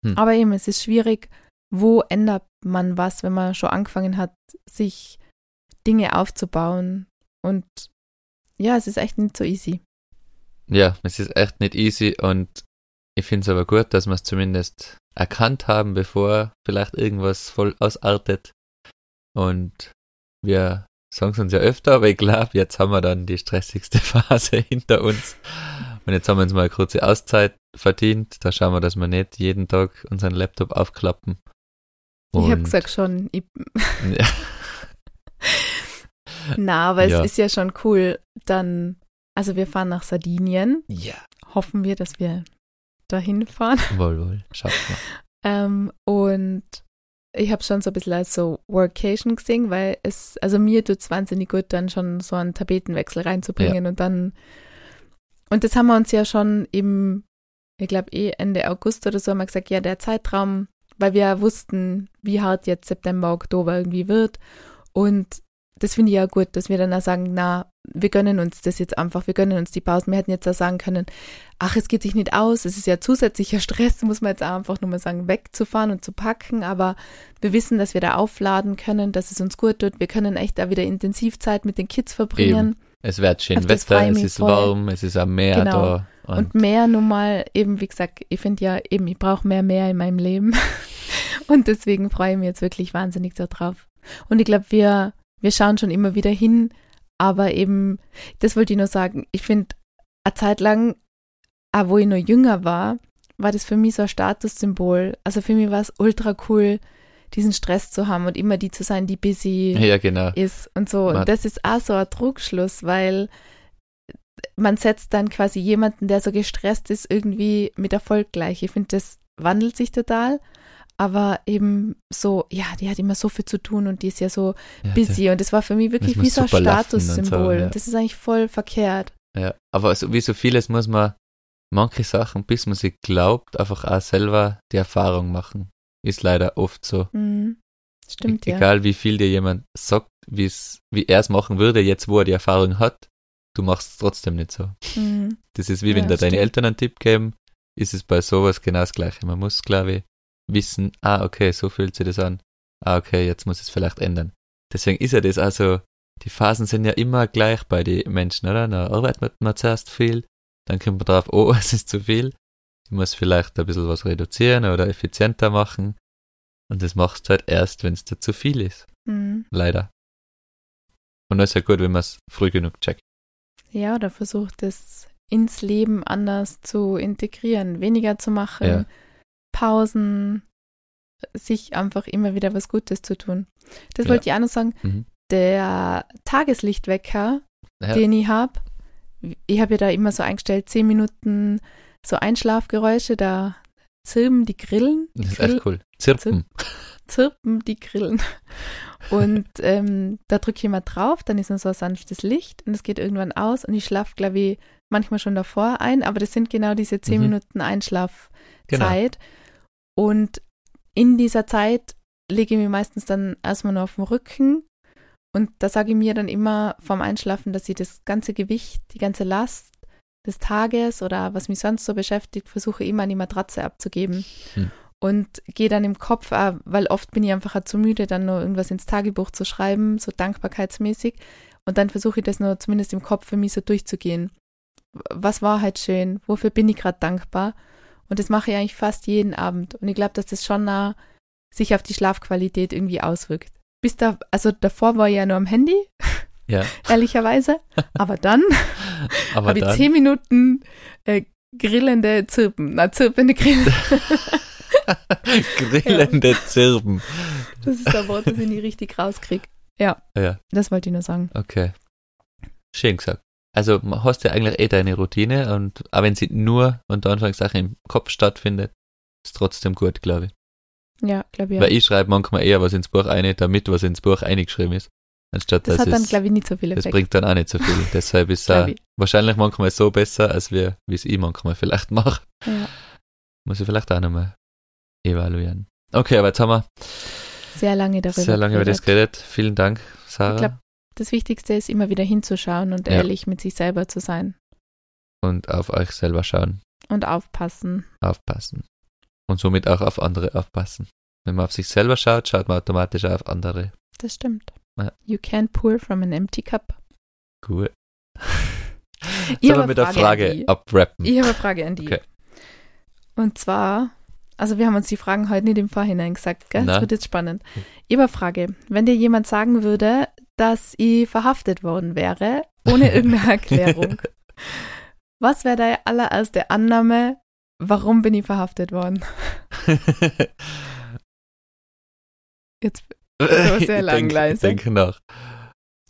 Hm. Aber eben, es ist schwierig, wo ändert man was, wenn man schon angefangen hat, sich Dinge aufzubauen. Und ja, es ist echt nicht so easy. Ja, es ist echt nicht easy und ich finde es aber gut, dass wir es zumindest erkannt haben, bevor vielleicht irgendwas voll ausartet. Und wir sagen es uns ja öfter, aber ich glaube, jetzt haben wir dann die stressigste Phase hinter uns. Und jetzt haben wir uns mal eine kurze Auszeit verdient. Da schauen wir, dass wir nicht jeden Tag unseren Laptop aufklappen. ich habe Und- gesagt schon, ich, Ja, na, aber Ja. es ist ja schon cool. Dann, also wir fahren nach Sardinien. ja. Hoffen wir, dass wir dahin fahren. wohl, wohl, schafft man. Ähm, und ich habe schon so ein bisschen als so Workation gesehen, weil es, also mir tut es wahnsinnig gut, dann schon so einen Tapetenwechsel reinzubringen und dann, und das haben wir uns ja schon im, ich glaube eh Ende August oder so, haben wir gesagt, ja, der Zeitraum, weil wir ja wussten, wie hart jetzt September, Oktober irgendwie wird und das finde ich ja gut, dass wir dann auch sagen, na, wir gönnen uns das jetzt einfach, wir gönnen uns die Pausen. Wir hätten jetzt auch sagen können, ach, es geht sich nicht aus, es ist ja zusätzlicher Stress, muss man jetzt auch einfach nur mal sagen, wegzufahren und zu packen, aber wir wissen, dass wir da aufladen können, dass es uns gut tut. Wir können echt da wieder Intensivzeit mit den Kids verbringen Es wird schön das Wetter, es ist voll. warm, es ist am Meer Genau. da. Und, und mehr nun mal, eben wie gesagt, ich finde ja eben, ich brauche mehr mehr in meinem Leben und deswegen freue ich mich jetzt wirklich wahnsinnig darauf. Und ich glaube, wir, wir schauen schon immer wieder hin, aber eben, das wollte ich nur sagen, ich finde, eine Zeit lang, auch wo ich noch jünger war, war das für mich so ein Statussymbol. Also für mich war es ultra cool, diesen Stress zu haben und immer die zu sein, die busy ja, genau. ist und so. Man- Und das ist auch so ein Trugschluss, weil man setzt dann quasi jemanden, der so gestresst ist, irgendwie mit Erfolg gleich. Ich finde, das wandelt sich total. Aber eben so, ja, die hat immer so viel zu tun und die ist ja so Ja, busy. Und das war für mich wirklich wie so ein und so, Statussymbol. ja. Und das ist eigentlich voll verkehrt. Ja, aber so, wie so vieles muss man manche Sachen, bis man sie glaubt, einfach auch selber die Erfahrung machen. Ist leider oft so. Mhm. Stimmt, E- ja. Egal wie viel dir jemand sagt, wie er es machen würde, jetzt wo er die Erfahrung hat, du machst es trotzdem nicht so. Mhm. Das ist wie wenn Ja, dir deine stimmt. Eltern einen Tipp geben, ist es bei sowas genau das Gleiche. Man muss, glaube ich, wissen, ah, okay, so fühlt sich das an. Ah, okay, jetzt muss es vielleicht ändern. Deswegen ist ja das also, die Phasen sind ja immer gleich bei den Menschen, oder? Da arbeitet man zuerst viel, dann kommt man drauf, oh, es ist zu viel. Ich muss vielleicht ein bisschen was reduzieren oder effizienter machen. Und das machst du halt erst, wenn es dir zu viel ist. Mhm. Leider. Und das ist ja gut, wenn man es früh genug checkt. Ja, oder versucht es ins Leben anders zu integrieren, weniger zu machen, Ja. Pausen, sich einfach immer wieder was Gutes zu tun. Das Ja. wollte ich auch noch sagen. Mhm. Der Tageslichtwecker, Ja. den ich habe, ich habe ja da immer so eingestellt, zehn Minuten so Einschlafgeräusche, da zirpen die Grillen, die Das ist Grill, echt cool. Zirpen. zirpen die Grillen. Und ähm, da drücke ich immer drauf, dann ist noch so ein sanftes Licht und es geht irgendwann aus und ich schlafe, glaube ich, manchmal schon davor ein, aber das sind genau diese zehn Mhm. Minuten Einschlafzeit. Genau. Und in dieser Zeit lege ich mich meistens dann erstmal nur auf den Rücken und da sage ich mir dann immer vorm Einschlafen, dass ich das ganze Gewicht, die ganze Last des Tages oder was mich sonst so beschäftigt, versuche immer an die Matratze abzugeben. Hm. Und gehe dann im Kopf, weil oft bin ich einfach zu müde, dann nur irgendwas ins Tagebuch zu schreiben, so dankbarkeitsmäßig. Und dann versuche ich das nur zumindest im Kopf für mich so durchzugehen. Was war halt schön? Wofür bin ich gerade dankbar? Und das mache ich eigentlich fast jeden Abend. Und ich glaube, dass das schon nah sich auf die Schlafqualität irgendwie auswirkt. Bis da, also davor war ich ja nur am Handy, Ja. ehrlicherweise. Aber dann Aber habe ich zehn Minuten äh, grillende Zirpen. Na, zirpende Grillen. grillende Zirpen. Das ist ein Wort, das ich nie richtig rauskriege. Ja, Das wollte ich nur sagen. okay. Schön gesagt. Also man hast ja eigentlich eh deine Routine und auch wenn sie nur unter Anführungszeichen im Kopf stattfindet, ist trotzdem gut, glaube ich. Ja, glaube ich. Weil ich schreibe manchmal eher was ins Buch ein, damit was ins Buch eingeschrieben ist. Anstatt Das hat dann, es, glaube ich, nicht so viel das Effekt. bringt dann auch nicht so viel. Deshalb ist es ich. wahrscheinlich manchmal so besser, als wir, wie es ich manchmal vielleicht mache. Ja. Muss ich vielleicht auch nochmal evaluieren. Okay, aber jetzt haben wir Sehr lange darüber sehr lange über das geredet. geredet. Vielen Dank, Sarah. Ich glaube, das Wichtigste ist immer wieder hinzuschauen und Ja. ehrlich mit sich selber zu sein und auf euch selber schauen, und aufpassen. aufpassen. Und somit auch auf andere aufpassen. Wenn man auf sich selber schaut, schaut man automatisch auf andere. Das stimmt. Ja. You can't pour from an empty cup. Ich Sollen habe wir eine mit der Frage abrappen? Ich habe eine Frage an die. Okay. Und zwar, also wir haben uns die Fragen heute nicht im Vorhinein gesagt, gell? Na. Das wird jetzt spannend. Ich habe eine Frage. Wenn dir jemand sagen würde, dass ich verhaftet worden wäre, ohne irgendeine Erklärung, was wäre deine allererste Annahme, warum bin ich verhaftet worden? Jetzt, aber sehr Ich lang denk- denke nach.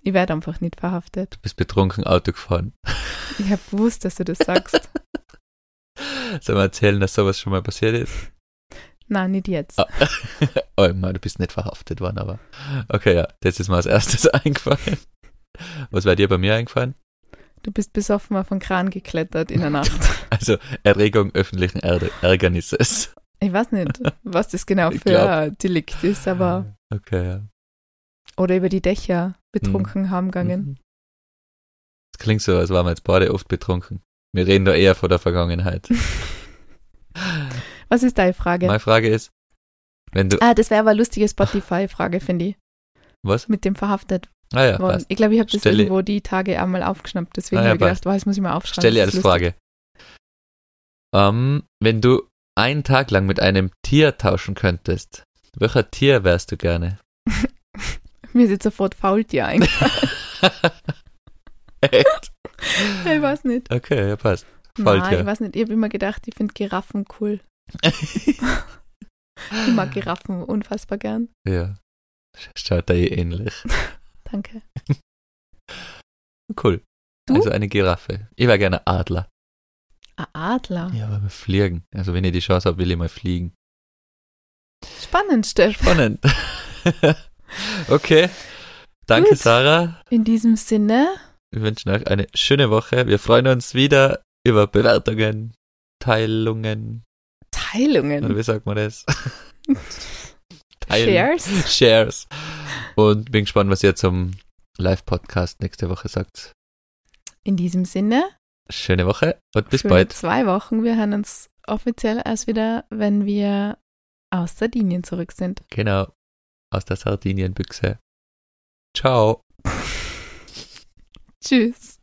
ich werde einfach nicht verhaftet. Du bist betrunken Auto gefahren. Ich habe gewusst, dass du das sagst. Sollen wir erzählen, dass sowas schon mal passiert ist? Nein, nicht jetzt. Ah. Oh Mann, du bist nicht verhaftet worden, aber. Okay, ja, das ist mir als erstes eingefallen. Was wäre dir bei mir eingefallen? Du bist besoffen auf einen Kran geklettert in der Nacht. Also Erregung öffentlichen Ärger Ärgernisses. Ich weiß nicht, was das genau Ich für glaub- ein Delikt ist, aber. Okay, ja. Oder über die Dächer betrunken haben gegangen. Mhm. Das klingt so, als waren wir jetzt beide oft betrunken. Wir reden da eher von der Vergangenheit. Was ist deine Frage? Meine Frage ist, wenn du. ah, das wäre aber eine lustige Spotify-Frage, finde ich. Was? Mit dem verhaftet Ah ja, worden. passt. Ich glaube, ich habe das Stelle- irgendwo die Tage einmal aufgeschnappt. Deswegen Ah ja, habe ich gedacht, passt. wow, das muss ich mal aufschreiben. Stell dir als Frage. Ähm, wenn du einen Tag lang mit einem Tier tauschen könntest, welcher Tier wärst du gerne? Mir ist jetzt sofort Faultier ein. Echt? ich weiß nicht. Okay, ja, passt. Nein, Faultier. ich weiß nicht. Ich habe immer gedacht, ich finde Giraffen cool. Ich mag Giraffen unfassbar gern. ja. Schaut da eh ähnlich. Danke. Cool. Du? Also eine Giraffe. Ich wäre gerne Adler. Ein Adler. Ja, aber wir fliegen. Also wenn ich die Chance habe, will ich mal fliegen. Spannend, Steff. Spannend. okay. Danke, Gut. Sarah. In diesem Sinne, Wir wünschen euch eine schöne Woche. Wir freuen uns wieder über Bewertungen, Teilungen. Oder Teilungen. wie sagt man das? Shares. Shares. Und bin gespannt, was ihr zum Live-Podcast nächste Woche sagt. In diesem Sinne, Schöne Woche und bis bald. zwei Wochen. Wir hören uns offiziell erst wieder, wenn wir aus Sardinien zurück sind. Genau. Aus der Sardinienbüchse. Ciao. Tschüss.